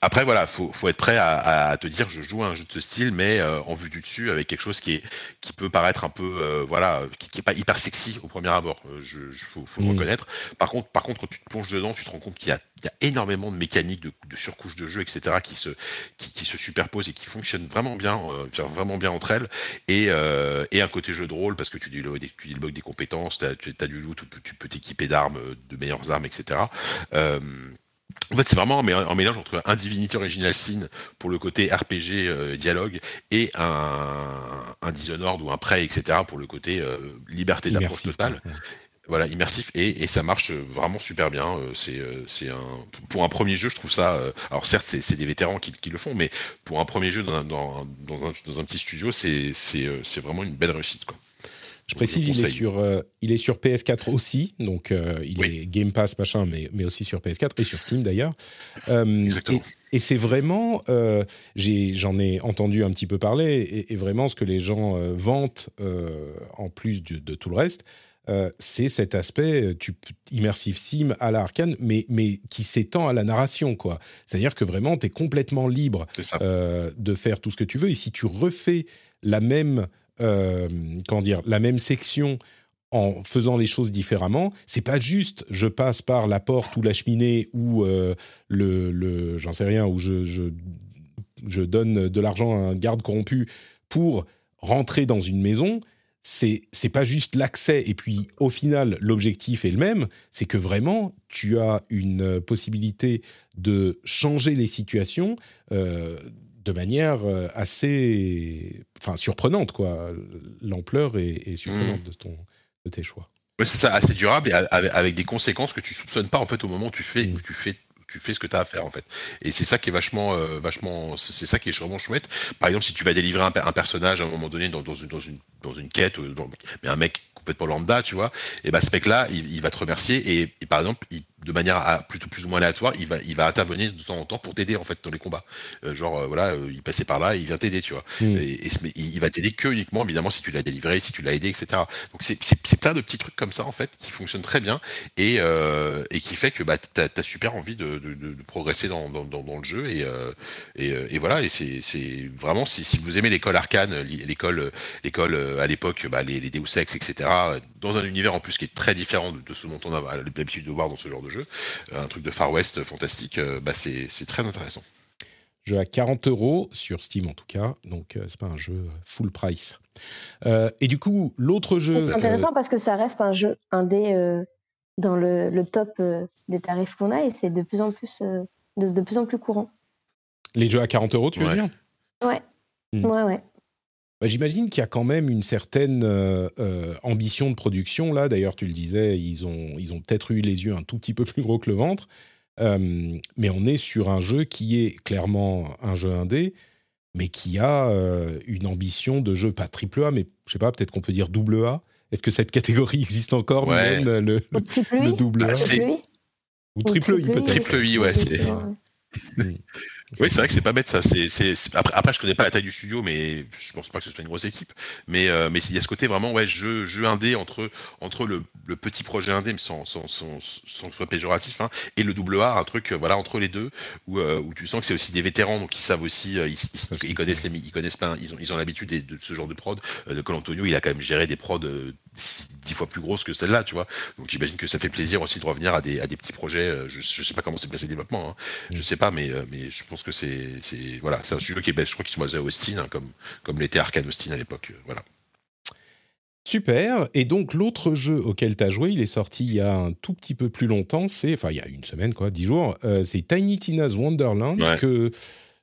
après voilà, faut, faut être prêt à, te dire je joue un jeu de ce style, mais en vue du dessus avec quelque chose qui est qui peut paraître un peu voilà, qui, qui, est pas hyper sexy au premier abord. Je, faut, faut le mmh. reconnaître. Par contre, par contre, quand tu te plonges dedans, tu te rends compte qu'il y a il y a énormément de mécaniques de, de surcouches de jeu, etc., qui se, qui, qui, se superposent et qui fonctionnent vraiment bien, euh, vraiment bien entre elles. Et, euh, et, un côté jeu de rôle, parce que tu dis le, tu des compétences, tu as, du loot, tu peux t'équiper d'armes, de meilleures armes, etc. Euh, en fait, c'est vraiment un mélange entre un Divinity Original Sin pour le côté RPG euh, dialogue et un, un Dishonored ou un Prey, etc. pour le côté euh, liberté d'approche totale. Voilà, immersif et, et, ça marche vraiment super bien. Euh, c'est, euh, c'est un pour un premier jeu, je trouve ça. Euh, alors certes, c'est, c'est des vétérans qui, qui, le font, mais pour un premier jeu dans, dans, dans, un, dans un, petit studio, c'est, c'est, c'est vraiment une belle réussite. Quoi. Je précise, il est, sur, il est sur PS4 aussi, donc il est Game Pass machin, mais, mais aussi sur PS4 et sur Steam d'ailleurs. Exactement. Et, et c'est vraiment, j'ai, j'en ai entendu un petit peu parler, et, et vraiment ce que les gens vantent en plus de, de, tout le reste, euh, c'est cet aspect euh, tu, immersive sim à la arcane, mais, mais qui s'étend à la narration. quoi. C'est-à-dire que vraiment, tu es complètement libre euh, de faire tout ce que tu veux. Et si tu refais la même, comment dire, la même section en faisant les choses différemment, c'est pas juste je passe par la porte ou la cheminée ou le, le j'en sais rien, je, je, je donne de l'argent à un garde corrompu pour rentrer dans une maison c'est c'est pas juste l'accès et puis au final l'objectif est le même, c'est que vraiment tu as une possibilité de changer les situations euh, de manière euh, assez enfin surprenante quoi. L'ampleur est, surprenante mmh. de ton de tes choix. c'est ça, assez durable et avec, des conséquences que tu soupçonnes pas en fait au moment où tu fais, mmh. tu fais tu fais ce que tu as à faire en fait. Et c'est ça qui est vachement, euh, vachement, c'est ça qui est vraiment chouette. Par exemple, si tu vas délivrer un, un personnage à un moment donné dans, dans, une, dans, une, dans une quête, euh, mais un mec complètement lambda, tu vois, et bah ce mec-là, il, il va te remercier et, et par exemple, il, de manière à, plutôt plus ou moins aléatoire, il va, il va intervenir de temps en temps pour t'aider en fait dans les combats. Euh, genre euh, voilà, euh, il passait par là, et il vient t'aider, tu vois. Mm. Et, mais il va t'aider que uniquement évidemment si tu l'as délivré, si tu l'as aidé, etc. Donc c'est plein de petits trucs comme ça en fait qui fonctionnent très bien et, et qui fait que bah, tu as, super envie de, de- de- de progresser dans, dans- dans- dans le jeu et, voilà et c'est vraiment si, si vous aimez l'école arcane, l'école l'école à l'époque, bah, les, les Deus Ex, etc. Dans un univers en plus qui est très différent de, de ce dont on a l'habitude de voir dans ce genre de jeu, euh, un truc de Far West fantastique, euh, bah, c'est très intéressant. Jeu à 40 euros sur Steam en tout cas, donc euh, c'est pas un jeu full price. Euh, et du coup, l'autre jeu. C'est euh, intéressant parce que ça reste un jeu indé euh, dans le, le top euh, des tarifs qu'on a et c'est de plus en plus euh, de, de plus en plus courant. les jeux à 40 euros, tu veux Ouais. dire? Ouais. Mm. Ouais, ouais. Bah, J'imagine qu'il y a quand même une certaine euh, euh, ambition de production là. D'ailleurs, tu le disais, ils ont, ils ont peut-être eu les yeux un tout petit peu plus gros que le ventre. Euh, mais on est sur un jeu qui est clairement un jeu indé, mais qui a euh, une ambition de jeu pas triple A, mais je sais pas, peut-être qu'on peut dire double A. Est-ce que cette catégorie existe encore, Ouais. Mylène, le, double A? I ou triple I peut-être Triple I, ouais, c'est- Ouais. Oui, c'est vrai que c'est pas bête ça. Après, après, je connais pas la taille du studio, mais je pense pas que ce soit une grosse équipe. Mais, euh, mais il y a ce côté vraiment, ouais, jeu, jeu indé entre, entre le, le petit projet indé, mais sans, sans, sans, sans que ce soit péjoratif, hein, et le double A, un truc, euh, voilà, entre les deux, où, euh, où tu sens que c'est aussi des vétérans, donc ils savent aussi, euh, ils, connaissent les, ils connaissent pas, ils ont, ils ont l'habitude de, ce genre de prod. Euh, de Col Antonio, il a quand même géré des prods euh, dix fois plus grosses que celle-là, tu vois. Donc j'imagine que ça fait plaisir aussi de revenir à des, à des petits projets. euh, Je, je sais pas comment c'est passé le développement, hein. je Mm. sais pas, mais, euh, mais je pense que c'est, c'est voilà, c'est un studio qui est, ben, je crois qu'ils sont basés à Austin, hein, comme, comme l'était Arkane Austin à l'époque. euh, Voilà. Super. Et donc, l'autre jeu auquel tu as joué, il est sorti il y a un tout petit peu plus longtemps. C'est, enfin, il y a une semaine, quoi, dix jours. Euh, c'est Tiny Tina's Wonderland, Ouais. que,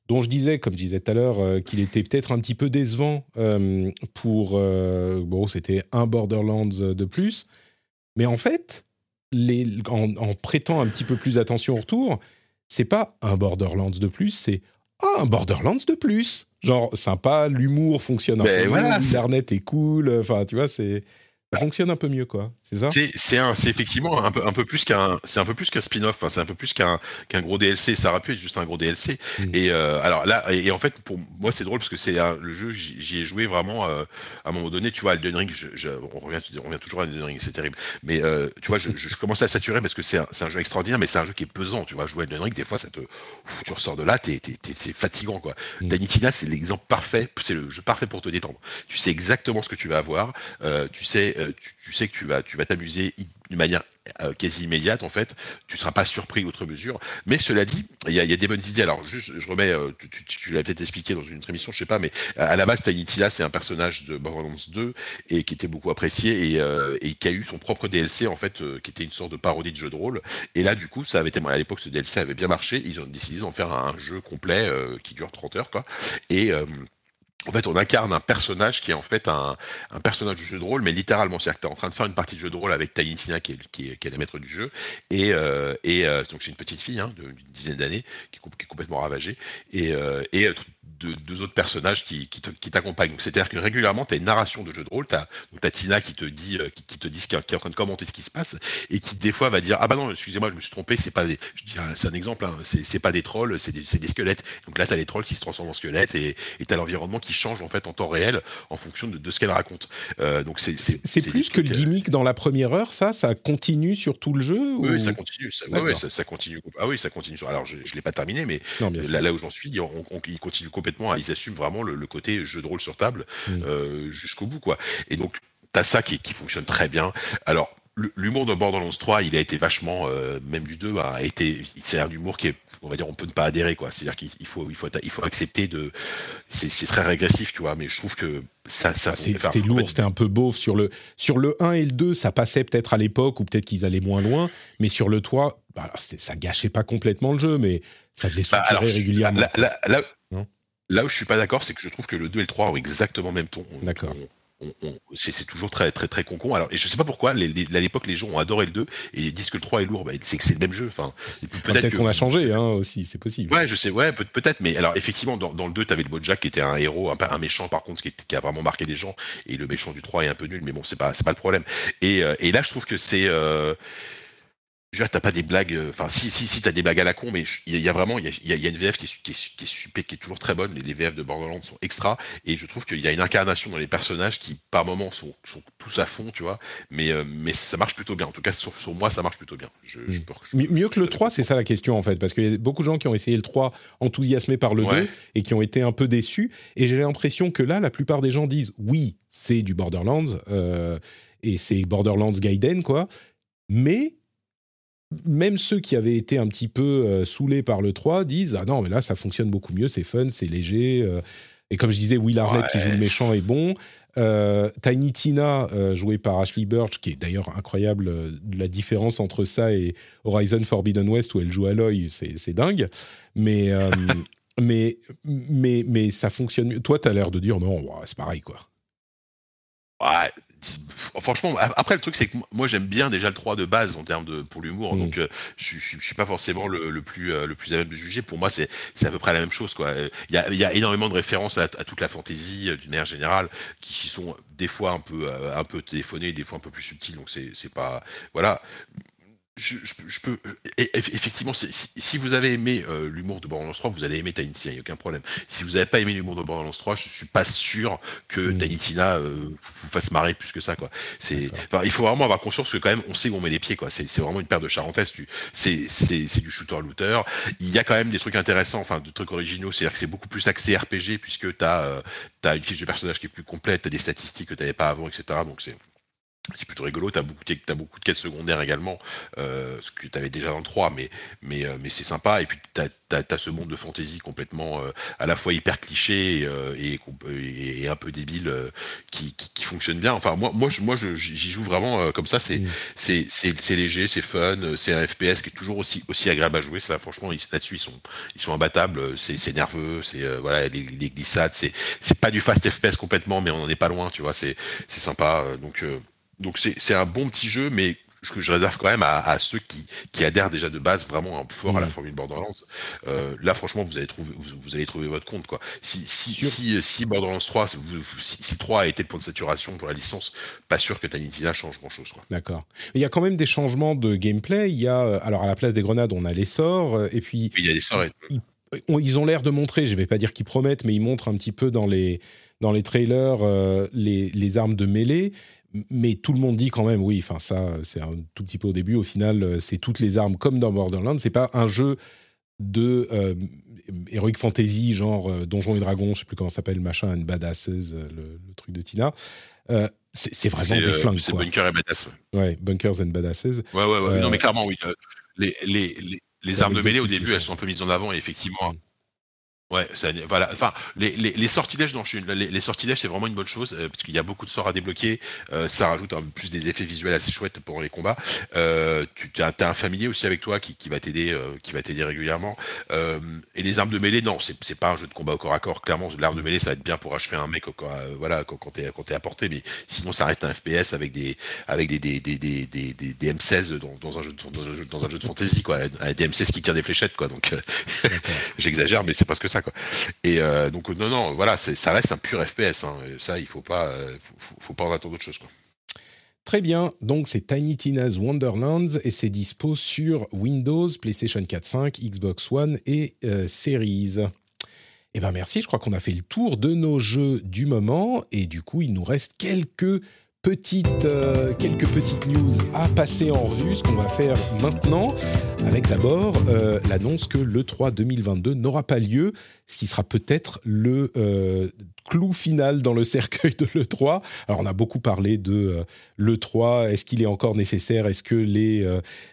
dont je disais, comme je disais tout à l'heure, euh, qu'il était peut-être un petit peu décevant euh, pour. euh, bon, c'était un Borderlands de plus. Mais en fait, les, en, en prêtant un petit peu plus attention au retour, c'est pas un Borderlands de plus, c'est ah, un Borderlands de plus. Genre, sympa, l'humour fonctionne un Ben peu voilà, mieux, l'internet est cool. Enfin, tu vois, c'est ça fonctionne un peu mieux, quoi. C'est effectivement un peu, un peu plus qu'un, c'est un peu plus qu'un spin-off. Enfin, c'est un peu plus qu'un, qu'un gros DLC. Ça aurait pu être juste un gros DLC. Mm. Et euh, alors là, et, et en fait, pour moi, c'est drôle parce que c'est le jeu. J'y, ai joué vraiment euh, à un moment donné. Tu vois, Elden Ring. Je, je- on revient, on revient toujours à Elden Ring. C'est terrible. Mais euh, tu vois, je, je, commençais à saturer parce que c'est un, c'est un jeu extraordinaire, mais c'est un jeu qui est pesant. Tu vois, jouer à Elden Ring, des fois, ça te, ouf, tu ressors de là, t'es, t'es, t'es- c'est fatigant, quoi. Mm. Danitina, c'est l'exemple parfait. C'est le jeu parfait pour te détendre. Tu sais exactement ce que tu vas avoir. Tu sais, tu, tu sais que tu vas, tu vas t'amuser d'une manière euh, quasi immédiate en fait. Tu seras pas surpris outre mesure. Mais cela dit, il y a, des bonnes idées. Alors juste, je remets, euh, tu, l'as peut-être expliqué dans une autre émission, je sais pas, mais à à la base, Tiny Tina, c'est un personnage de Borderlands 2 et qui était beaucoup apprécié et, euh, qui a eu son propre DLC en fait, euh, qui était une sorte de parodie de jeu de rôle. Et là, du coup, ça avait été, à l'époque, ce DLC avait bien marché. Ils ont décidé d'en faire un jeu complet euh, qui dure 30 heures, quoi. Et euh, en fait, on incarne un personnage qui est en fait un, personnage de jeu de rôle, mais littéralement, c'est-à-dire que tu es en train de faire une partie de jeu de rôle avec Tiny Tina, qui est, qui est, la maître du jeu, et, euh, euh, donc c'est une petite fille hein, d'une dizaine d'années, qui, est complètement ravagée, et, euh, et euh, deux, autres personnages qui, qui t'accompagnent. Donc c'est-à-dire que régulièrement, tu as une narration de jeu de rôle, tu as, Tina qui te dit, euh, qui, qui te dit ce qui, est- qui est en train de commenter ce qui se passe, et qui des fois va dire, ah bah non, excusez-moi, je me suis trompé, c'est pas des, ah, c'est un exemple, hein, c'est pas des trolls, c'est des, des squelettes. Donc là, tu as les trolls qui se transforment en squelettes, et tu as l'environnement qui change en fait en temps réel en fonction de, de ce qu'elle raconte. Euh, donc c'est plus que le euh, gimmick dans la première heure, ça Ça continue sur tout le jeu Oui, ou- oui, ça continue. Ça, ouais, D'accord. ouais, ça, ça continue. Ah oui, ça continue. Alors je, je l'ai pas terminé, mais Non, là, là où j'en suis, on, on- ils continuent complètement. à- Ils assument vraiment le, le côté jeu de rôle sur table euh, jusqu'au bout, quoi. Et donc t'as ça qui, qui fonctionne très bien. Alors l'humour de Borderlands 3, il a été vachement, euh, même du 2, a été, c'est un humour qui est, on va dire, on peut ne pas adhérer, quoi. C'est-à-dire qu'il il faut, il faut, il faut accepter de, c'est très régressif, tu vois. Mais je trouve que ça, ça, C'était en lourd, fait, c'était un peu beauf. Sur le, sur le 1 et le 2, ça passait peut-être à l'époque, ou peut-être qu'ils allaient moins loin, mais sur le 3, bah, alors, ça gâchait pas complètement le jeu, mais ça faisait Bah, soupirer je- régulièrement. Là, là- là- Non là où je suis pas d'accord, c'est que je trouve que le 2 et le 3 ont exactement le même ton. On- D'accord. C'est toujours très très très concon. Alors et je sais pas pourquoi, les, à l'époque les gens ont adoré le 2 et disent que le 3 est lourd, bah, c'est que c'est le même jeu. Enfin, peut-être qu'on a changé hein, aussi, c'est possible. Ouais, je sais, ouais, peut-être, mais alors effectivement dans, dans le 2 t'avais le Bojack qui était un héros, un, un méchant par contre qui, qui, a vraiment marqué des gens et le méchant du 3 est un peu nul, mais bon c'est pas pas le problème. Et, euh, et là je trouve que c'est euh, je t'as pas des blagues. Euh, enfin, si, si, si, t'as des blagues à la con, mais il y, a vraiment, il y a, y a, une VF qui est, qui, est, qui, est super, qui est toujours très bonne. Les, les VF de Borderlands sont extra, et je trouve qu'il y a une incarnation dans les personnages qui, par moments, sont, sont tous à fond, tu vois. Mais, euh, mais ça marche plutôt bien. En tout cas, sur, sur moi, ça marche plutôt bien. Je, je hmm. Mieux que le 3, c'est ça la question, en fait, parce qu'il y a beaucoup de gens qui ont essayé le 3 enthousiasmés par le 2 et qui ont été un peu déçus. Et j'ai l'impression que là, la plupart des gens disent oui, c'est du Borderlands, euh, et c'est Borderlands Gaiden, quoi. Mais même ceux qui avaient été un petit peu euh, saoulés par le 3 disent Ah non, mais là, ça fonctionne beaucoup mieux, c'est fun, c'est léger. Euh. et comme je disais, Will Arnett qui joue le méchant est bon. Euh, Tiny Tina, joué par Ashley Burch, qui est d'ailleurs incroyable, la différence entre ça et Horizon Forbidden West où elle joue Aloy, c'est dingue. Mais, mais, mais, mais ça fonctionne mieux. Toi, tu as l'air de dire non, c'est pareil, quoi. Ouais, franchement, après le truc c'est que moi j'aime bien déjà le 3 de base en termes de pour l'humour, mmh. donc euh, je, je, suis pas forcément le, plus euh, le plus à même de juger. Pour moi c'est à peu près la même chose quoi. Il y a, il y a énormément de références à, toute la fantaisie euh, d'une manière générale qui sont des fois un peu un peu téléphonées, des fois un peu plus subtiles. Donc c'est pas voilà je, je, peux effectivement si, vous avez aimé euh, l'humour de Borderlands 3 vous allez aimer Tiny Tina il n'y a aucun problème. Si vous n'avez pas aimé l'humour de Borderlands 3 je suis pas sûr que mmh. Tiny Tina euh, vous fasse marrer plus que ça quoi. Il faut vraiment avoir conscience que quand même on sait où on met les pieds quoi. C'est vraiment une paire de charentaises c'est du shooter looter. Il y a quand même des trucs intéressants enfin de trucs originaux c'est à dire que c'est beaucoup plus axé RPG puisque tu as, euh, as une fiche de personnage qui est plus complète tu as des statistiques que tu n'avais pas avant etc donc c'est c'est plutôt rigolo, tu as, as, beaucoup de quêtes secondaires également, euh, ce que tu avais déjà dans le 3, mais, mais, euh, mais c'est sympa. Et puis tu as, ce monde de fantasy complètement euh, à la fois hyper cliché et, et, un peu débile qui, qui, fonctionne bien. Enfin, moi, moi, moi j'y joue vraiment comme ça. C'est mmh. c'est léger, c'est fun, c'est un FPS qui est toujours aussi, aussi agréable à jouer. Ça, franchement, là-dessus, ils sont, ils sont imbattables. C'est nerveux, c'est voilà, les, les glissades, c'est pas du fast FPS complètement, mais on n'en est pas loin, tu vois, c'est sympa. Donc, donc c'est un bon petit jeu, mais que je réserve quand même à, ceux qui, qui, adhèrent déjà de base vraiment un fort à la formule Borderlands. Euh, là, franchement, vous allez trouver, vous, allez trouver votre compte. Quoi. Si, si, si, si Borderlands 3, si, 3 a été le point de saturation pour la licence, pas sûr que Tanitina change grand-chose. D'accord. Il y a quand même des changements de gameplay. Il y a, euh, alors à la place des grenades, on a les sorts, euh, et puis... il y a des sorts. Ils, ils ont l'air de montrer, je ne vais pas dire qu'ils promettent, mais ils montrent un petit peu dans les, dans les trailers les, les, armes de mêlée mais tout le monde dit quand même, oui, enfin ça, c'est un tout petit peu au début. Au final, euh, c'est toutes les armes comme dans Borderlands. C'est pas un jeu de euh, heroic fantasy genre euh, Donjons et Dragons, je sais plus comment ça s'appelle, machin, and badasses, le, truc de Tina. c'est vraiment des flingues. C'est Bunker et Badass. Ouais. Bunkers and Badasses. Ouais, ouais, ouais. non, mais clairement, oui. Les, les, les, les armes de mêlée, au début, elles sont un peu mises en avant, et effectivement. Ouais, ça, voilà. Enfin, les, les, les sortilèges, non, les, les sortilèges, c'est vraiment une bonne chose euh, parce qu'il y a beaucoup de sorts à débloquer. Euh, ça rajoute en plus des effets visuels assez chouettes pendant les combats. Euh, tu as, as, un familier aussi avec toi qui, qui va t'aider, euh, qui va t'aider régulièrement. Et les armes de mêlée, non, c'est, pas un jeu de combat au corps à corps. Clairement, l'arme de mêlée, ça va être bien pour achever un mec, voilà, quand, quand t'es à portée, mais sinon, ça reste un FPS avec des avec des des, des, des, des, des M16 dans, dans, un jeu de, dans un jeu dans un jeu de fantasy, quoi, des M16 qui tirent des fléchettes, quoi. Donc, j'exagère, mais c'est parce que ça. Et euh, donc non, non, voilà, ça reste un pur FPS. Hein. Ça, il faut pas, euh, faut, pas en attendre autre chose. Quoi. Très bien, donc c'est Tiny Tina's Wonderlands et c'est dispo sur Windows, PlayStation 4, 5, Xbox One et euh, Series. Eh bien merci, je crois qu'on a fait le tour de nos jeux du moment et du coup il nous reste quelques petites, euh, quelques petites news à passer en revue, ce qu'on va faire maintenant, avec d'abord euh, l'annonce que l'E3 2022 n'aura pas lieu, ce qui sera peut-être le euh, clou final dans le cercueil de l'E3. Alors on a beaucoup parlé de l'E3, est-ce qu'il est encore nécessaire, est-ce que les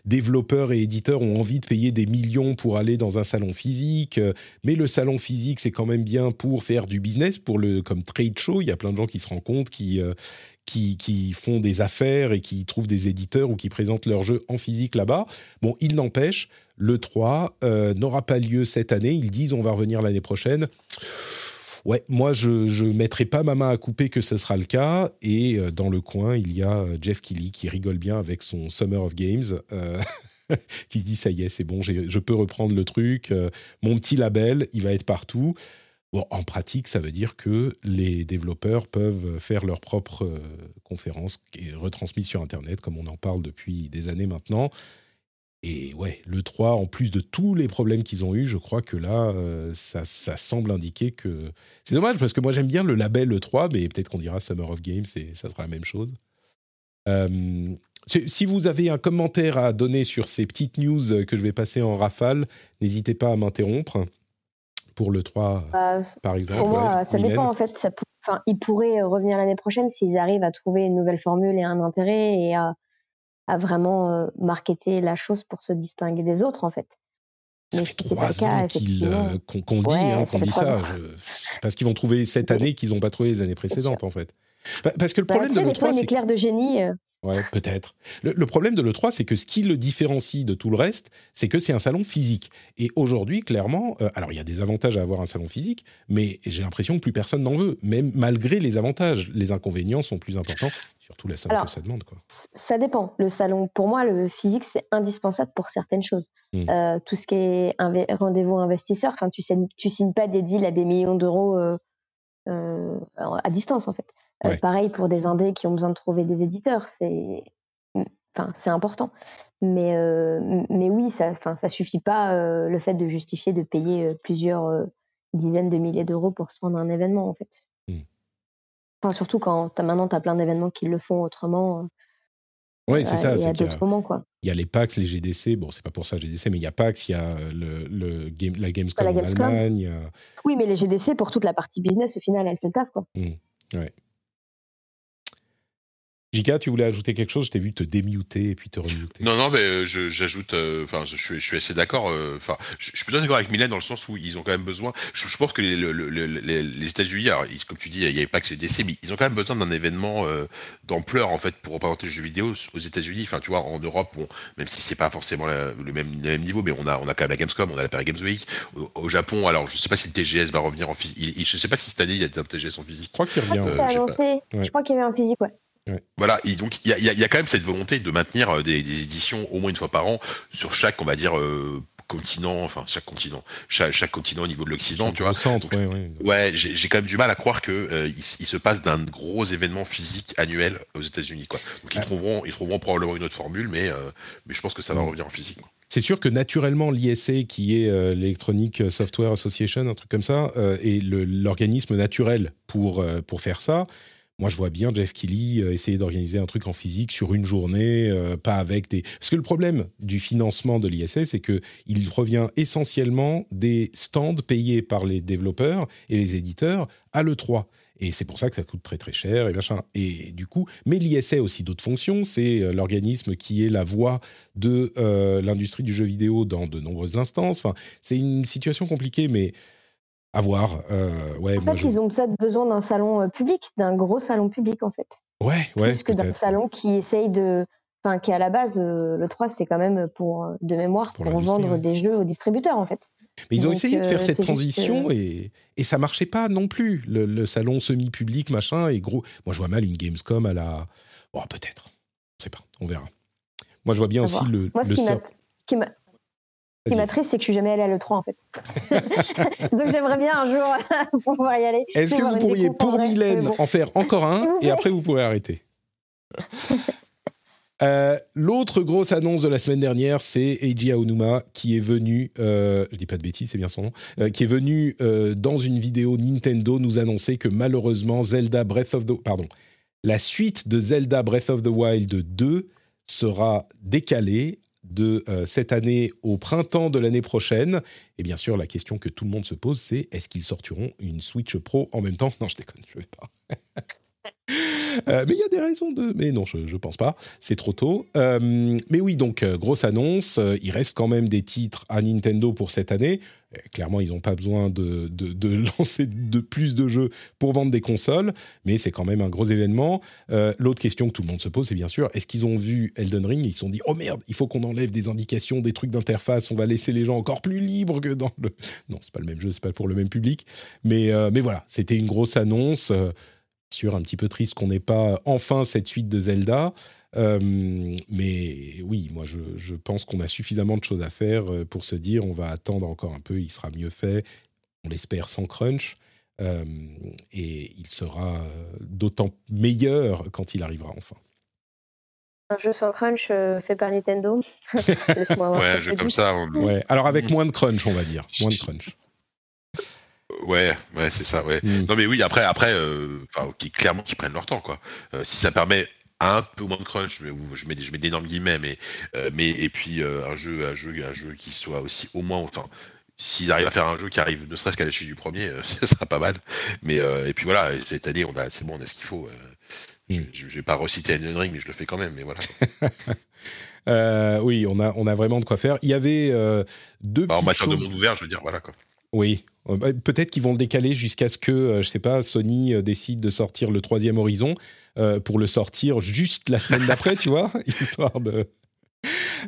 développeurs et éditeurs ont envie de payer des millions pour aller dans un salon physique, mais le salon physique c'est quand même bien pour faire du business, pour le comme trade show, il y a plein de gens qui se rendent compte, qui qui, font des affaires et qui trouvent des éditeurs ou qui présentent leurs jeux en physique là-bas. Bon, il n'empêche, le 3 euh, n'aura pas lieu cette année. Ils disent on va revenir l'année prochaine. Ouais, moi je ne mettrai pas ma main à couper que ce sera le cas. Et euh, dans le coin, il y a euh, Jeff Keighley qui rigole bien avec son Summer of Games, qui se dit ça y est, c'est bon, je peux reprendre le truc. mon petit label, il va être partout. En pratique, ça veut dire que les développeurs peuvent faire leur propre euh, conférence qui est retransmise sur Internet, comme on en parle depuis des années maintenant. Et ouais, le 3, en plus de tous les problèmes qu'ils ont eus, je crois que là, euh, ça, ça semble indiquer que... C'est dommage, parce que moi j'aime bien le label le 3, mais peut-être qu'on dira Summer of Games et ça sera la même chose. Euh, si vous avez un commentaire à donner sur ces petites news que je vais passer en rafale, n'hésitez pas à m'interrompre. Pour le 3, Bah, par exemple. Pour moi, ouais, ça Mylène. dépend en fait. Ça pour- enfin, ils pourraient euh, revenir l'année prochaine s'ils arrivent à trouver une nouvelle formule et un intérêt et à, à vraiment euh, marketer la chose pour se distinguer des autres en fait. Ça Mais fait si trois ans qu'ils, effectivement. euh, qu'on qu'on dit, Ouais, hein, ça qu'on fait dit trois ça. ans. Je- Parce qu'ils vont trouver cette année qu'ils n'ont pas trouvé les années précédentes, en fait. Pa- Parce que le Bah, problème tu de sais, des fois, l'E3, une c'est éclair de génie. Ouais, peut-être. Le, le problème de l'E3, c'est que ce qui le différencie de tout le reste, c'est que c'est un salon physique. Et aujourd'hui, clairement, euh, alors il y a des avantages à avoir un salon physique, mais j'ai l'impression que plus personne n'en veut, même malgré les avantages. Les inconvénients sont plus importants, surtout la somme Alors, que ça demande. Quoi. Ça dépend. Le salon, pour moi, le physique, c'est indispensable pour certaines choses. Mm. Euh, tout ce qui est rendez-vous investisseur, tu signes, tu signes pas des deals à des millions d'euros euh, à distance, en fait. Euh, Ouais. pareil pour des indés qui ont besoin de trouver des éditeurs, c'est, enfin, c'est important. Mais, euh, mais oui, ça, enfin, ça suffit pas euh, le fait de justifier de payer plusieurs dizaines de milliers d'euros pour se rendre à un événement, en fait. Mm. Enfin, surtout quand as, maintenant tu as plein d'événements qui le font autrement. euh, Oui, c'est ça. qu'il y a- d'autres moments, quoi. Il y a les PAX, les GDC. Bon, c'est pas pour ça GDC, mais il y a PAX, il y a le, le game, la Gamescom La en Gamescom. Allemagne. il y a- Oui, mais les GDC, pour toute la partie business, au final, elles font le taf, quoi. Jika, tu voulais ajouter quelque chose? Je t'ai vu te démuter et puis te remuter. Non, non, mais euh, j'ajoute, euh, enfin, je, suis- je suis assez d'accord. euh, Enfin, je, je suis plutôt d'accord avec Mylène dans le sens où ils ont quand même besoin. Je, je pense que les, le- le- le- les, les États-Unis, comme tu dis, il n'y avait pas que ces décès, mais ils ont quand même besoin d'un événement euh, d'ampleur en fait pour représenter le jeu vidéo aux États-Unis. Enfin, tu vois, en Europe, bon, même si c'est pas forcément la- le même, le même niveau, mais on a, on a quand même la Gamescom, on a la Paris Games Week. Au, au Japon, alors, je sais pas si le TGS va revenir en physique. Je sais pas si cette année il y a un TGS en physique. Je crois qu'il Je crois revient. Ouais. Je crois qu'il y avait un physique, ouais. Voilà, et donc il y a, y y quand même cette volonté de maintenir euh, des, des éditions au moins une fois par an sur chaque, on va dire, euh, continent, enfin chaque continent, chaque, chaque continent au niveau de l'Occident, tu vois. Centre, Donc, ouais, ouais. Ouais, j'ai quand même du mal à croire que euh, il, se passe d'un gros événement physique annuel aux États-Unis, quoi. Donc ils Ouais. trouveront, ils trouveront probablement une autre formule, mais euh, mais je pense que ça va revenir en physique. quoi. C'est sûr que naturellement, l'ISA, qui est euh, l'Electronic Software Association, un truc comme ça, euh, est l'organisme naturel pour, euh, pour faire ça. Moi, je vois bien Jeff Keighley euh, essayer d'organiser un truc en physique sur une journée, euh, pas avec des... Parce que le problème du financement de l'ISA, c'est que il provient essentiellement des stands payés par les développeurs et les éditeurs à l'E3. Et c'est pour ça que ça coûte très très cher et machin. Et du coup, mais l'ISA a aussi d'autres fonctions. C'est euh, l'organisme qui est la voix de l'industrie du jeu vidéo dans de nombreuses instances. Enfin, c'est une situation compliquée, mais à voir. Euh, ouais, En moi, fait, je- ils ont peut-être besoin d'un salon euh, public, d'un gros salon public, en fait. ouais, ouais, plus que d'un salon qui essaye de. Enfin, qui à la base, euh, le 3, c'était quand même pour, euh, de mémoire, Pour vendre ouais. des jeux aux distributeurs, en fait. Mais ils ont Donc, essayé de faire euh, cette transition que- et, et ça marchait pas non plus. Le, le salon semi-public, machin, et gros. Moi, je vois mal une Gamescom à la. Bon, peut-être. On sait pas. On verra. Moi, je vois bien À aussi voir. le, Moi, ce le qui ce qui ce qui Vas-y. m'a triste, c'est que je suis jamais allée à l'E3, en fait. Donc, j'aimerais bien un jour pouvoir y aller. Est-ce que vous pourriez, pour Mylène, bon. en faire encore un et après vous pourrez arrêter Euh, L'autre grosse annonce de la semaine dernière, c'est Eiji Aonuma qui est venu, euh, je dis pas de bêtises, c'est bien son nom, euh, qui est venu euh, dans une vidéo Nintendo nous annoncer que malheureusement Zelda Breath of the, pardon, la suite de Zelda Breath of the Wild 2 sera décalée de euh, cette année au printemps de l'année prochaine. Et bien sûr, la question que tout le monde se pose, c'est est-ce qu'ils sortiront une Switch Pro en même temps? Non, je déconne, je vais pas. Euh, mais il y a des raisons de. Mais non, je, ne pense pas. C'est trop tôt. Euh, mais oui, donc euh, grosse annonce. il reste quand même des titres à Nintendo pour cette année. clairement, ils n'ont pas besoin de, de, lancer de plus de jeux pour vendre des consoles, mais c'est quand même un gros événement. L'autre question que tout le monde se pose, c'est bien sûr est-ce qu'ils ont vu Elden Ring? Ils se sont dit oh merde, il faut qu'on enlève des indications, des trucs d'interface, on va laisser les gens encore plus libres que dans le. Non, c'est pas le même jeu, c'est pas pour le même public. Mais, mais voilà, c'était une grosse annonce sûr, un petit peu triste qu'on n'ait pas enfin cette suite de Zelda. Euh, mais oui, moi je, pense qu'on a suffisamment de choses à faire euh, pour se dire on va attendre encore un peu, il sera mieux fait, on l'espère sans crunch, euh, et il sera d'autant meilleur quand il arrivera enfin. Un jeu sans crunch fait par Nintendo. ouais, un jeu comme ça. Ouais. Alors avec moins de crunch, on va dire, moins de crunch. Ouais, ouais, c'est ça, ouais. Hmm. Non, mais oui, après, après, euh, clairement qu'ils prennent leur temps, quoi. Euh, si ça permet un peu moins de crunch, mais je mets, je mets d'énormes guillemets, mais, euh, mais et puis un jeu, un jeu, un jeu qui soit aussi au moins, enfin, s'ils arrivent à faire un jeu qui arrive ne serait-ce qu'à l'échelle du premier, ça sera pas mal. Mais et puis voilà, cette année, on a, c'est bon, on a ce qu'il faut. Je, hmm. je, vais pas reciter Elden Ring, mais je le fais quand même. Mais voilà. oui, on a, on a vraiment de quoi faire. Il y avait deux. Bah, en matière de monde ouvert, je veux dire, voilà quoi. Oui, euh, peut-être qu'ils vont le décaler jusqu'à ce que, euh, je sais pas, Sony euh, décide de sortir le troisième Horizon pour le sortir juste la semaine d'après, tu vois, histoire de.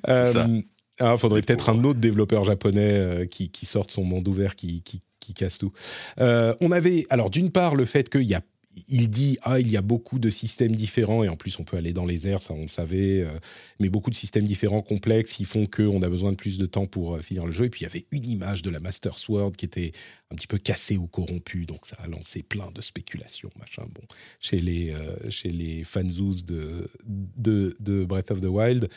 Il ah, faudrait peut-être un autre développeur japonais qui, qui, sorte son monde ouvert, qui, qui, qui casse tout. on avait, alors d'une part, le fait qu'il y a il dit ah il y a beaucoup de systèmes différents et en plus on peut aller dans les airs ça on le savait euh, mais beaucoup de systèmes différents complexes qui font qu'on a besoin de plus de temps pour euh, finir le jeu. Et puis il y avait une image de la Master Sword qui était un petit peu cassée ou corrompue donc ça a lancé plein de spéculations machin bon chez les euh, chez les fanzous de, de, de Breath of the Wild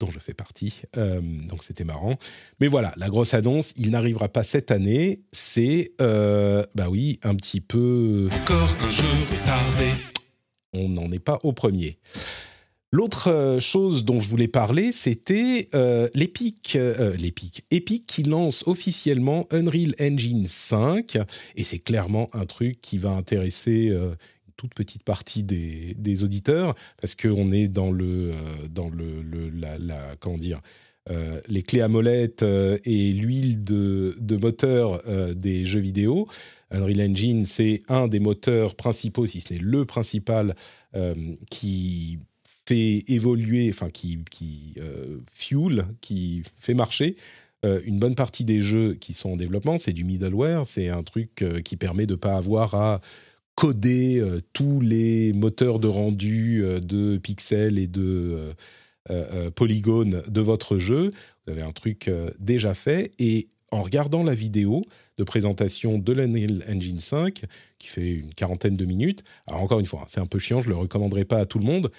dont je fais partie. Euh, donc c'était marrant. Mais voilà, la grosse annonce, il n'arrivera pas cette année. C'est, euh, bah oui, un petit peu. Encore un jeu retardé. On n'en est pas au premier. L'autre euh, chose dont je voulais parler, c'était l'Epic, l'Epic, Epic qui lance officiellement Unreal Engine 5, et c'est clairement un truc qui va intéresser toute petite partie des, auditeurs, parce qu'on est dans le, euh, dans le, la, comment dire, euh, les clés à molette euh, et l'huile de, de, moteur des jeux vidéo. Unreal Engine, c'est un des moteurs principaux, si ce n'est le principal, qui fait évoluer, enfin qui, qui fuel, qui fait marcher une bonne partie des jeux qui sont en développement. C'est du middleware, c'est un truc qui permet de ne pas avoir à coder euh, tous les moteurs de rendu euh, de pixels et de euh, polygones de votre jeu. Vous avez un truc déjà fait et en regardant la vidéo de présentation de l'Unreal Engine 5, qui fait une quarantaine de minutes, alors encore une fois, hein, c'est un peu chiant, je ne le recommanderais pas à tout le monde,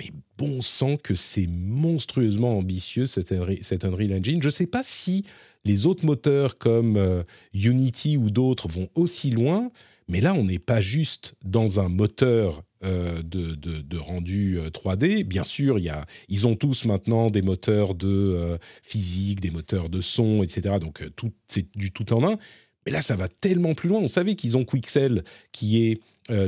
mais bon sang que c'est monstrueusement ambitieux cet Unreal Engine. Je ne sais pas si les autres moteurs comme Unity ou d'autres vont aussi loin, mais là, on n'est pas juste dans un moteur euh, de, rendu 3D. Euh, Bien sûr, ils ont tous maintenant des moteurs de euh, physique, des moteurs de son, etc. Donc, tout, c'est du tout en un. Mais là, ça va tellement plus loin. On savait qu'ils ont Quixel, qui est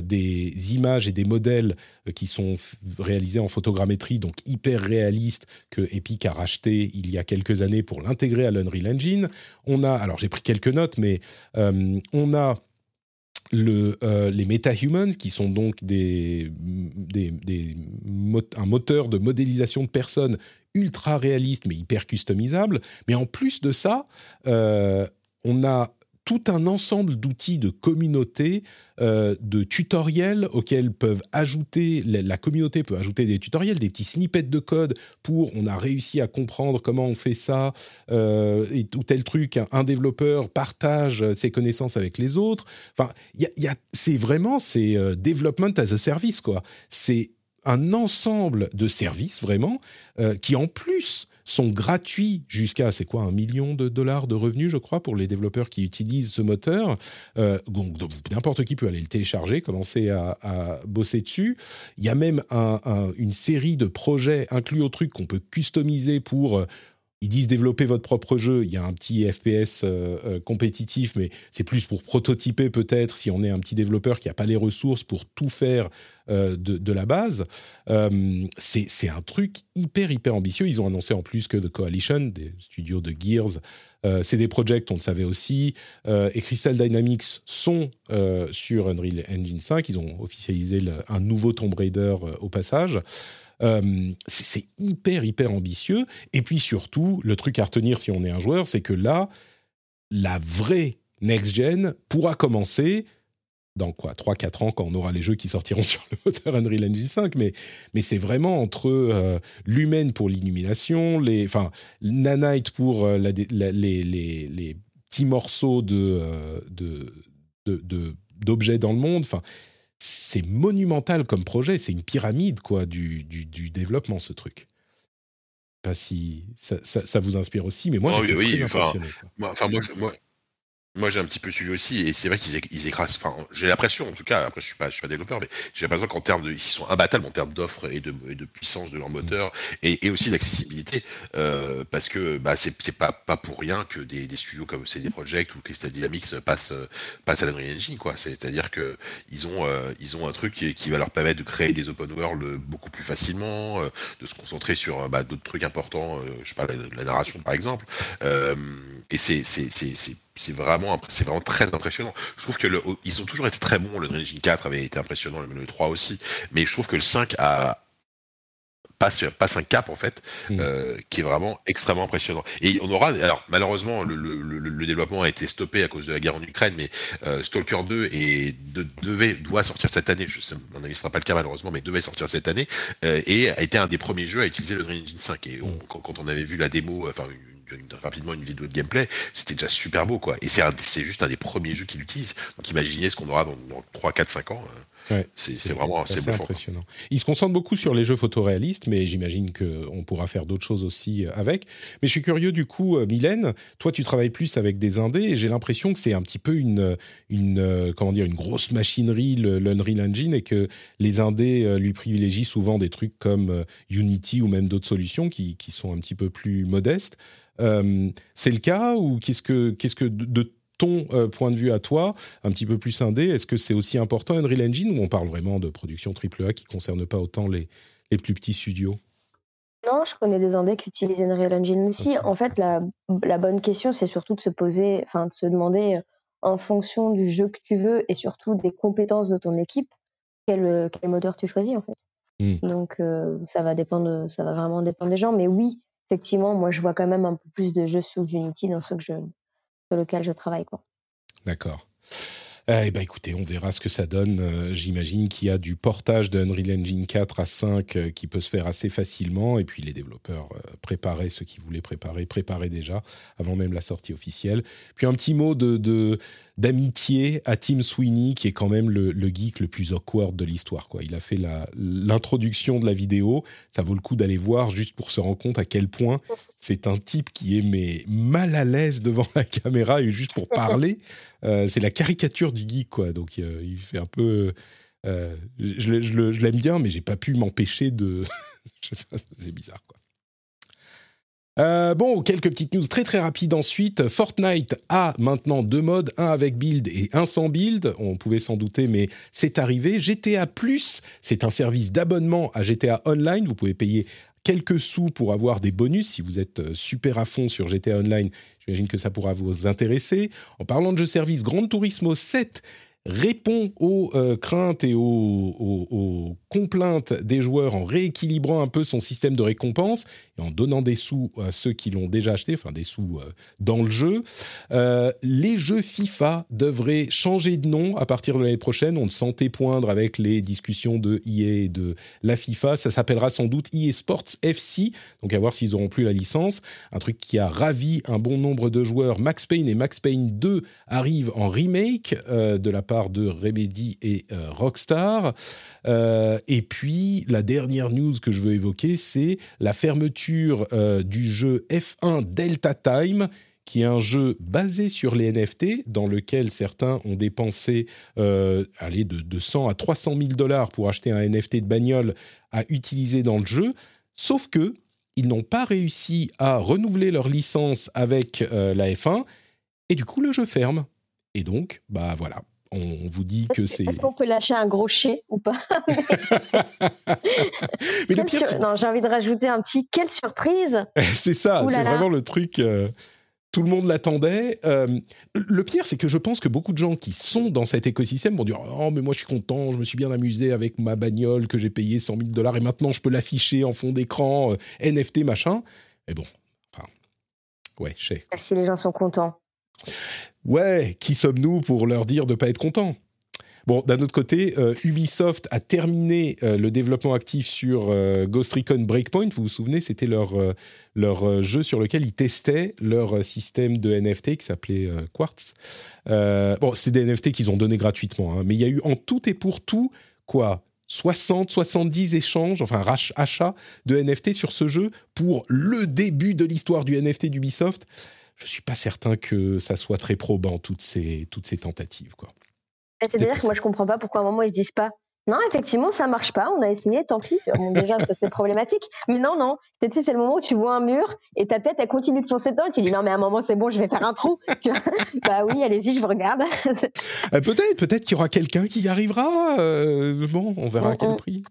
des images et des modèles qui sont réalisés en photogrammétrie, donc hyper réalistes, que Epic a racheté il y a quelques années pour l'intégrer à l'Unreal Engine. On a, alors j'ai pris quelques notes, mais on a le, euh, les MetaHumans, qui sont donc des, un moteur de modélisation de personnes ultra réaliste mais hyper customisable. Mais en plus de ça, euh, on a tout un ensemble d'outils de communauté, euh, de tutoriels auxquels peuvent ajouter, la, communauté peut ajouter des tutoriels, des petits snippets de code pour on a réussi à comprendre comment on fait ça, euh, et, ou tel truc, un, développeur partage ses connaissances avec les autres. Enfin, y a, c'est vraiment, c'est euh, development as a service, quoi. C'est un ensemble de services vraiment euh, qui en plus sont gratuits jusqu'à c'est quoi un million de dollars de revenus je crois pour les développeurs qui utilisent ce moteur. Euh, donc, n'importe qui peut aller le télécharger commencer à, bosser dessus. Il y a même une série de projets inclus au truc qu'on peut customiser pour euh, ils disent développer votre propre jeu. Il y a un petit FPS euh, euh, compétitif, mais c'est plus pour prototyper peut-être si on est un petit développeur qui n'a pas les ressources pour tout faire euh, de, la base. c'est un truc hyper, hyper ambitieux. Ils ont annoncé en plus que The Coalition, des studios de Gears, CD Projekt, on le savait aussi, et Crystal Dynamics sont sur Unreal Engine 5. Ils ont officialisé un nouveau Tomb Raider au passage. Euh, c'est hyper, hyper ambitieux. Et puis surtout, le truc à retenir si on est un joueur, c'est que là, la vraie next-gen pourra commencer dans quoi 3-4 ans quand on aura les jeux qui sortiront sur le moteur Unreal Engine 5 mais, mais c'est vraiment entre euh, l'humaine pour l'illumination les enfin nanite pour euh, les, les, petits morceaux de, de, d'objets dans le monde enfin c'est monumental comme projet, c'est une pyramide quoi du, du, développement ce truc. Pas si ça, ça, vous inspire aussi, mais moi oh, j'ai oui, impressionné. Enfin, moi, moi, moi, j'ai un petit peu suivi aussi, et c'est vrai qu'ils ils écrasent. Enfin, j'ai l'impression, en tout cas, après, je suis pas, je suis pas développeur, mais j'ai l'impression qu'en termes de, ils sont imbattables en termes d'offres et de, de, puissance de leur moteur, et, et aussi d'accessibilité, euh, parce que bah, c'est, pas, pas pour rien que des, studios comme CD Projekt ou Crystal Dynamics passent, passent à l'Unreal Engine, quoi. C'est-à-dire que ils ont, euh, ils ont un truc qui, va leur permettre de créer des open world beaucoup plus facilement, euh, de se concentrer sur bah, d'autres trucs importants, euh, je sais pas, la, narration par exemple, et c'est, c'est, vraiment, c'est vraiment très impressionnant. Je trouve que le, ils ont toujours été très bons. Le Engine 4 avait été impressionnant, le 3 aussi. Mais je trouve que le 5 a, passe, passe un cap en fait euh, qui est vraiment extrêmement impressionnant. Et on aura, alors malheureusement le, le, le, développement a été stoppé à cause de la guerre en Ukraine, mais euh, Stalker 2 est, de, devait, doit sortir cette année. Je sais, mon avis, ce sera pas le cas malheureusement, mais devait sortir cette année euh, et a été un des premiers jeux à utiliser le Unreal Engine 5. Et quand, on avait vu la démo, enfin rapidement une vidéo de gameplay, c'était déjà super beau quoi. Et c'est juste un des premiers jeux qu'il utilise. Donc imaginez ce qu'on aura dans, dans 3, 4, 5 ans. Hein. Ouais, c'est vraiment assez impressionnant. Il se concentre beaucoup sur les jeux photoréalistes, mais j'imagine qu'on pourra faire d'autres choses aussi euh, avec. Mais je suis curieux du coup, euh, Mylène, toi tu travailles plus avec des indés et j'ai l'impression que c'est un petit peu une, une, euh, comment dire, une grosse machinerie, l'Unreal Engine, et que les indés lui privilégient souvent des trucs comme Unity ou même d'autres solutions qui, qui, sont un petit peu plus modestes. C'est le cas ou qu'est-ce que, qu'est-ce que de, ton euh, point de vue à toi, un petit peu plus indé, est-ce que c'est aussi important Unreal Engine ou on parle vraiment de production AAA qui ne concerne pas autant les, les plus petits studios? Non, je connais des indés qui utilisent Unreal Engine aussi. En fait, la, la bonne question, c'est surtout de se poser, enfin de se demander euh, en fonction du jeu que tu veux et surtout des compétences de ton équipe, quel, euh, quel moteur tu choisis en fait. Hmm. Donc ça va dépendre, ça va vraiment dépendre des gens. Mais oui, effectivement, moi je vois quand même un peu plus de jeux sous Unity dans ceux que je, sur lequel je travaille. D'accord. Eh ben écoutez, on verra ce que ça donne. Euh, j'imagine qu'il y a du portage de Unreal Engine 4 à 5 euh, qui peut se faire assez facilement. Et puis les développeurs euh, préparaient ceux qui voulaient préparer, préparaient déjà avant même la sortie officielle. Puis un petit mot de, de d'amitié à Tim Sweeney, qui est quand même le, geek le plus awkward de l'histoire. Quoi. Il a fait l'introduction de la vidéo. Ça vaut le coup d'aller voir juste pour se rendre compte à quel point c'est un type qui est mal à l'aise devant la caméra et juste pour parler. Euh, c'est la caricature du geek, quoi. Donc euh, il fait un peu. Euh, je, je l'aime bien, mais j'ai pas pu m'empêcher de. c'est bizarre, quoi. Euh, bon, quelques petites news très très rapides ensuite. Fortnite a maintenant deux modes, un avec build et un sans build. On pouvait s'en douter, mais c'est arrivé. GTA Plus, c'est un service d'abonnement à GTA Online. Vous pouvez payer quelques sous pour avoir des bonus si vous êtes euh, super à fond sur GTA Online. J'imagine que ça pourra vous intéresser. En parlant de jeux service, Grand Turismo 7 répond aux euh, craintes et aux, complaintes des joueurs en rééquilibrant un peu son système de récompense et en donnant des sous à ceux qui l'ont déjà acheté, enfin des sous euh, dans le jeu. Euh, les jeux FIFA devraient changer de nom à partir de l'année prochaine. On le sentait poindre avec les discussions de EA et de la FIFA. Ça s'appellera sans doute EA Sports FC, donc à voir s'ils auront plus la licence. Un truc qui a ravi un bon nombre de joueurs. Max Payne et Max Payne 2 arrivent en remake de la part de Remedy et euh, Rockstar. Euh, et puis, la dernière news que je veux évoquer, c'est la fermeture euh, du jeu F1 Delta Time, qui est un jeu basé sur les NFT, dans lequel certains ont dépensé allez, de, de 100 à 300 000 dollars pour acheter un NFT de bagnole à utiliser dans le jeu. Sauf que ils n'ont pas réussi à renouveler leur licence avec euh, la F1, et du coup le jeu ferme. Et donc, bah voilà, on vous dit que c'est. Est-ce qu'on peut lâcher un gros chai ou pas Mais le pire, c'est- Non, j'ai envie de rajouter un petit quelle surprise c'est ça, c'est vraiment le truc. euh, tout le monde l'attendait. Euh, le pire, c'est que je pense que beaucoup de gens qui sont dans cet écosystème vont dire Oh, mais moi je suis content, je me suis bien amusé avec ma bagnole que j'ai payé 100 000 dollars et maintenant je peux l'afficher en fond d'écran, euh, NFT, machin. Mais bon, enfin. Ouais, je sais. Si les gens sont contents. Ouais, qui sommes-nous pour leur dire de pas être contents? Bon, d'un autre côté, euh, Ubisoft a terminé euh, le développement actif sur euh, Ghost Recon Breakpoint. Vous vous souvenez, c'était leur, leur jeu sur lequel ils testaient leur système de NFT qui s'appelait Quartz. Bon, c'était des NFT qu'ils ont donnés gratuitement, hein, mais il y a eu en tout et pour tout, quoi 60, 70 échanges, enfin achats de NFT sur ce jeu pour le début de l'histoire du NFT d'Ubisoft je suis pas certain que ça soit très probant toutes ces toutes ces tentatives quoi. Et C'est-à-dire que moi, je comprends pas pourquoi à un moment, ils se disent pas. Non, effectivement, ça marche pas. On a essayé, tant pis. Bon, déjà, ça c'est problématique. Mais non, non. C'est tu sais, c'est le moment où tu vois un mur et ta tête, elle continue de foncer dedans. Et tu dis non, mais à un moment, c'est bon, je vais faire un trou. Tu vois? Bah oui, allez-y, je vous regarde. Euh, peut-être peut-être qu'il y aura quelqu'un qui y arrivera. euh, bon, on verra à Mm, quel mm. prix.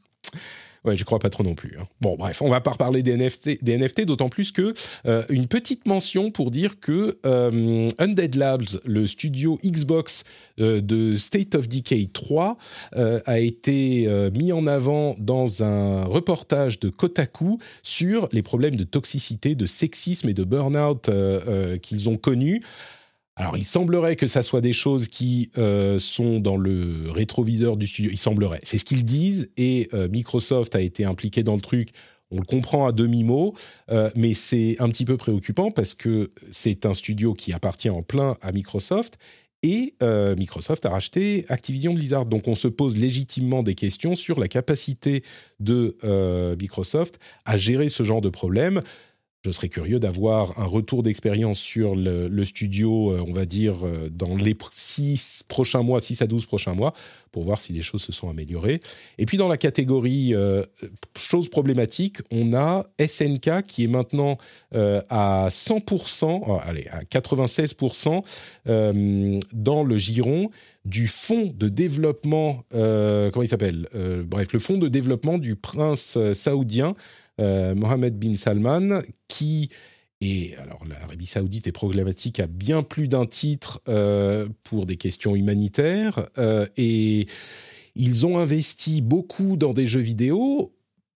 Ouais, je crois pas trop non plus. hein. Bon, bref, on va pas reparler des NFT, d'autant plus que euh, une petite mention pour dire que euh, Undead Labs, le studio Xbox euh, de State of Decay 3, euh, a été mis en avant dans un reportage de Kotaku sur les problèmes de toxicité, de sexisme et de burn-out qu'ils ont connus. Alors, il semblerait que ça soit des choses qui euh, sont dans le rétroviseur du studio. Il semblerait. C'est ce qu'ils disent. Et euh, Microsoft a été impliqué dans le truc. On le comprend à demi-mot, euh, mais c'est un petit peu préoccupant parce que c'est un studio qui appartient en plein à Microsoft. Et Microsoft a racheté Activision Blizzard. Donc on se pose légitimement des questions sur la capacité de Microsoft à gérer ce genre de problème. Je serais curieux d'avoir un retour d'expérience sur le, studio, euh, on va dire, euh, dans les 6 prochains mois, 6 à 12 prochains mois, pour voir si les choses se sont améliorées. Et puis dans la catégorie euh, choses problématiques, on a SNK qui est maintenant euh, à 100%, oh, allez, à 96% euh, dans le giron du fonds de développement, euh, comment il s'appelle Euh, Bref, le fonds de développement du prince euh, saoudien euh, Mohamed bin Salman, qui est, alors l'Arabie saoudite est problématique à bien plus d'un titre euh, pour des questions humanitaires, euh, et ils ont investi beaucoup dans des jeux vidéo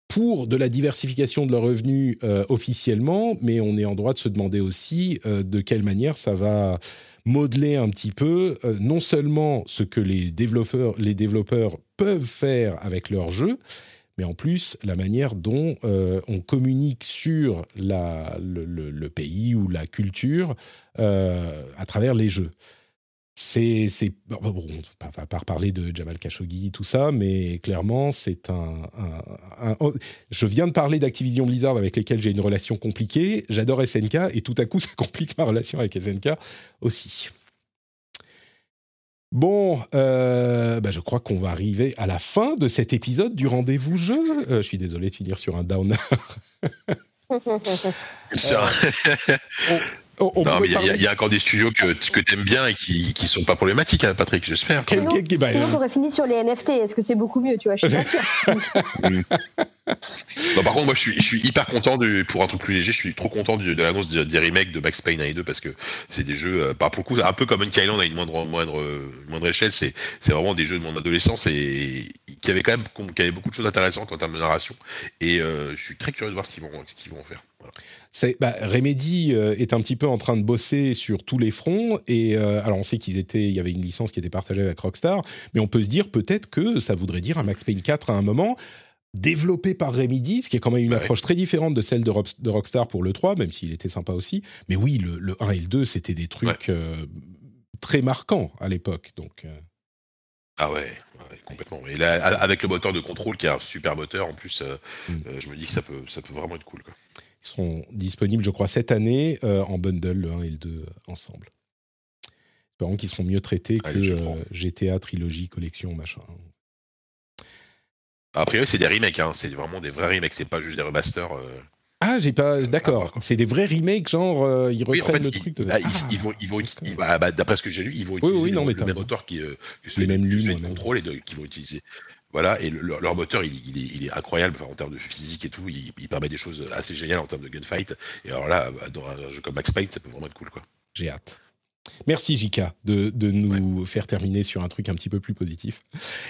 pour de la diversification de leurs revenus euh, officiellement, mais on est en droit de se demander aussi euh, de quelle manière ça va modeler un petit peu euh, non seulement ce que les développeurs, les développeurs peuvent faire avec leurs jeux, mais en plus la manière dont euh, on communique sur le, pays ou la culture euh, à travers les jeux. C'est, on va pas, reparler de Jamal Khashoggi, tout ça, mais clairement, c'est un, Je viens de parler d'Activision Blizzard avec lesquels j'ai une relation compliquée. J'adore SNK et tout à coup, ça complique ma relation avec SNK aussi. Bon, euh, bah, je crois qu'on va arriver à la fin de cet épisode du rendez-vous jeu. Euh, je suis désolé de finir sur un downer. On- on non, mais il y a- y, y encore des studios que, que tu aimes bien et qui, qui sont pas problématiques, hein, Patrick, j'espère. Quel- Sinon, quel- bah, sinon euh, t'aurais fini sur les NFT. Est-ce que c'est beaucoup mieux Tu vois, je suis pas. Bah, par contre, moi, je suis, je suis hyper content du, pour un truc plus léger. Je suis trop content du- de l'annonce de- des remakes de Max Payne 1 et 2 parce que c'est des jeux, euh, pas beaucoup, un peu comme Monkey Island à une moindre, moindre, moindre échelle. C'est, c'est vraiment des jeux de mon adolescence et qui avaient quand même, qui avaient beaucoup de choses intéressantes en termes de narration. Et euh, je suis très curieux de voir ce qu'ils vont, ce qu'ils vont en faire. Voilà. Bah, Remedy euh, est un petit peu en train de bosser sur tous les fronts et euh, alors on sait qu'ils étaient, il y avait une licence qui était partagée avec Rockstar, mais on peut se dire peut-être que ça voudrait dire un Max Payne 4 à un moment développé par Remedy, ce qui est quand même une approche très différente de celle de, Rockstar pour le 3, même s'il était sympa aussi. Mais oui, le, le 1 et le 2, c'était des trucs euh, très marquants à l'époque. Donc, Ah ouais, ouais, complètement. Et là, a- avec le moteur de contrôle qui est un super moteur, en plus, euh, Mm. euh, je me dis que ça peut, ça peut vraiment être cool. Quoi. ils seront disponibles, je crois, cette année euh, en bundle, le 1 et le 2 euh, ensemble. Espérons qu'ils seront mieux traités Allez, que. GTA, trilogie, collection, machin. Après, c'est des remakes, hein. c'est vraiment des vrais remakes, c'est pas juste des remasters. Euh. Ah, j'ai pas. D'accord. C'est des vrais remakes, genre euh, ils Oui, en reprennent fait, le ils, truc de. bah, ils- Ah, ils vont, ils vont, ils- bah, bah, d'après ce que j'ai lu, ils vont Oui, utiliser oui, non, le, même moteur qui, euh, que celui de ouais, contrôle et qu'ils vont utiliser. Voilà, et le- leur, moteur, il, il est, il est incroyable enfin, en termes de physique et tout. Il, il permet des choses assez géniales en termes de gunfight. Et alors là, bah, dans un jeu comme Max Payne, ça peut vraiment être cool, quoi. J'ai hâte. Merci Jika de, de nous faire terminer sur un truc un petit peu plus positif.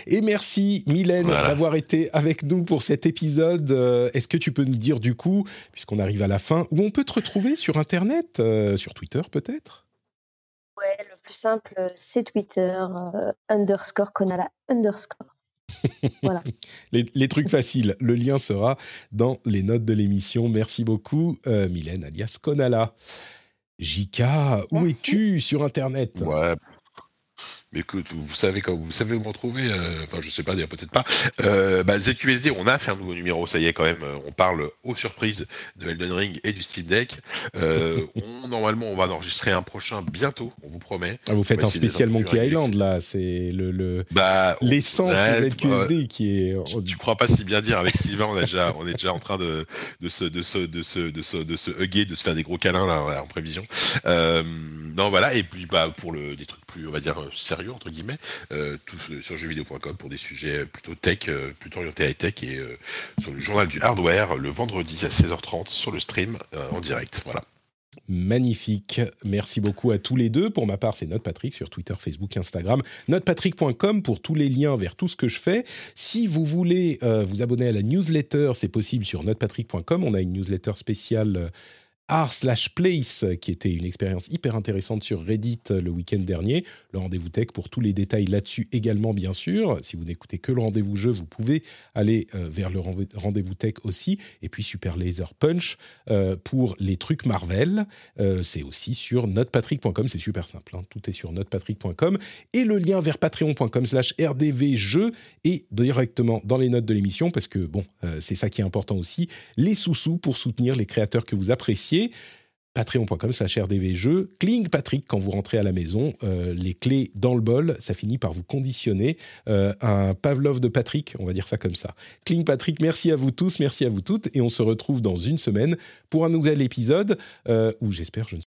Et merci Mylène Voilà. d'avoir été avec nous pour cet épisode. Euh, Est-ce que tu peux nous dire du coup, puisqu'on arrive à la fin, où on peut te retrouver sur Internet, euh, sur Twitter peut-être? Ouais, le plus simple, euh, c'est Twitter, euh, underscore Konala, underscore. Voilà. les, les trucs faciles. Le lien sera dans les notes de l'émission. Merci beaucoup euh, Mylène alias Konala. Jika, où es-tu sur Internet? Ouais. Mais écoute, vous savez quand vous savez où me retrouver. euh, Enfin, je sais pas, peut-être pas. Euh, bah, ZQSD, on a fait un nouveau numéro. Ça y est, quand même. euh, On parle aux surprises de Elden Ring et du Steam Deck. On, normalement, on va en enregistrer un prochain bientôt. On vous promet. Ah, Vous faites un spécial Monkey. Island là, c'est le- le, Bah, l'essence ouais, de ZQSD qui est. Tu, tu crois pas si bien dire avec Sylvain, on, a déjà, on est déjà en train de, de, se, de, se, de, se, de, se, de se hugger, de se faire des gros câlins là, en prévision. Euh, non, voilà, et puis bah, pour le, des trucs plus, on va dire, euh, entre guillemets, euh, tout euh, sur jeuxvideo.com pour des sujets plutôt tech, euh, plutôt orientés à tech, et sur le journal du hardware, le vendredi à 16h30 sur le stream en direct. Voilà. Magnifique. Merci beaucoup à tous les deux. Pour ma part, c'est Note Patrick sur Twitter, Facebook, Instagram. Notepatrick.com pour tous les liens vers tout ce que je fais. Si vous voulez vous abonner à la newsletter, c'est possible sur notepatrick.com. On a une newsletter spéciale art slash place qui était une expérience hyper intéressante sur Reddit euh, le week-end dernier. Le rendez-vous tech pour tous les détails là-dessus également, bien sûr. Si vous n'écoutez que le rendez-vous jeu, vous pouvez aller euh, vers le rendez- rendez-vous tech aussi. Et puis Super Laser Punch euh, pour les trucs Marvel. C'est aussi sur notepatrick.com, c'est super simple, hein. tout est sur notepatrick.com et le lien vers patreon.com slash rdvjeux est directement dans les notes de l'émission parce que bon, c'est ça qui est important aussi, les sous-sous pour soutenir les créateurs que vous appréciez. Patreon.com slash rdvjeux, cling Patrick quand vous rentrez à la maison, euh, les clés dans le bol, ça finit par vous conditionner. Euh, un Pavlov de Patrick, on va dire ça comme ça. Cling Patrick, merci à vous tous, merci à vous toutes, et on se retrouve dans une semaine pour un nouvel épisode euh, où j'espère, je ne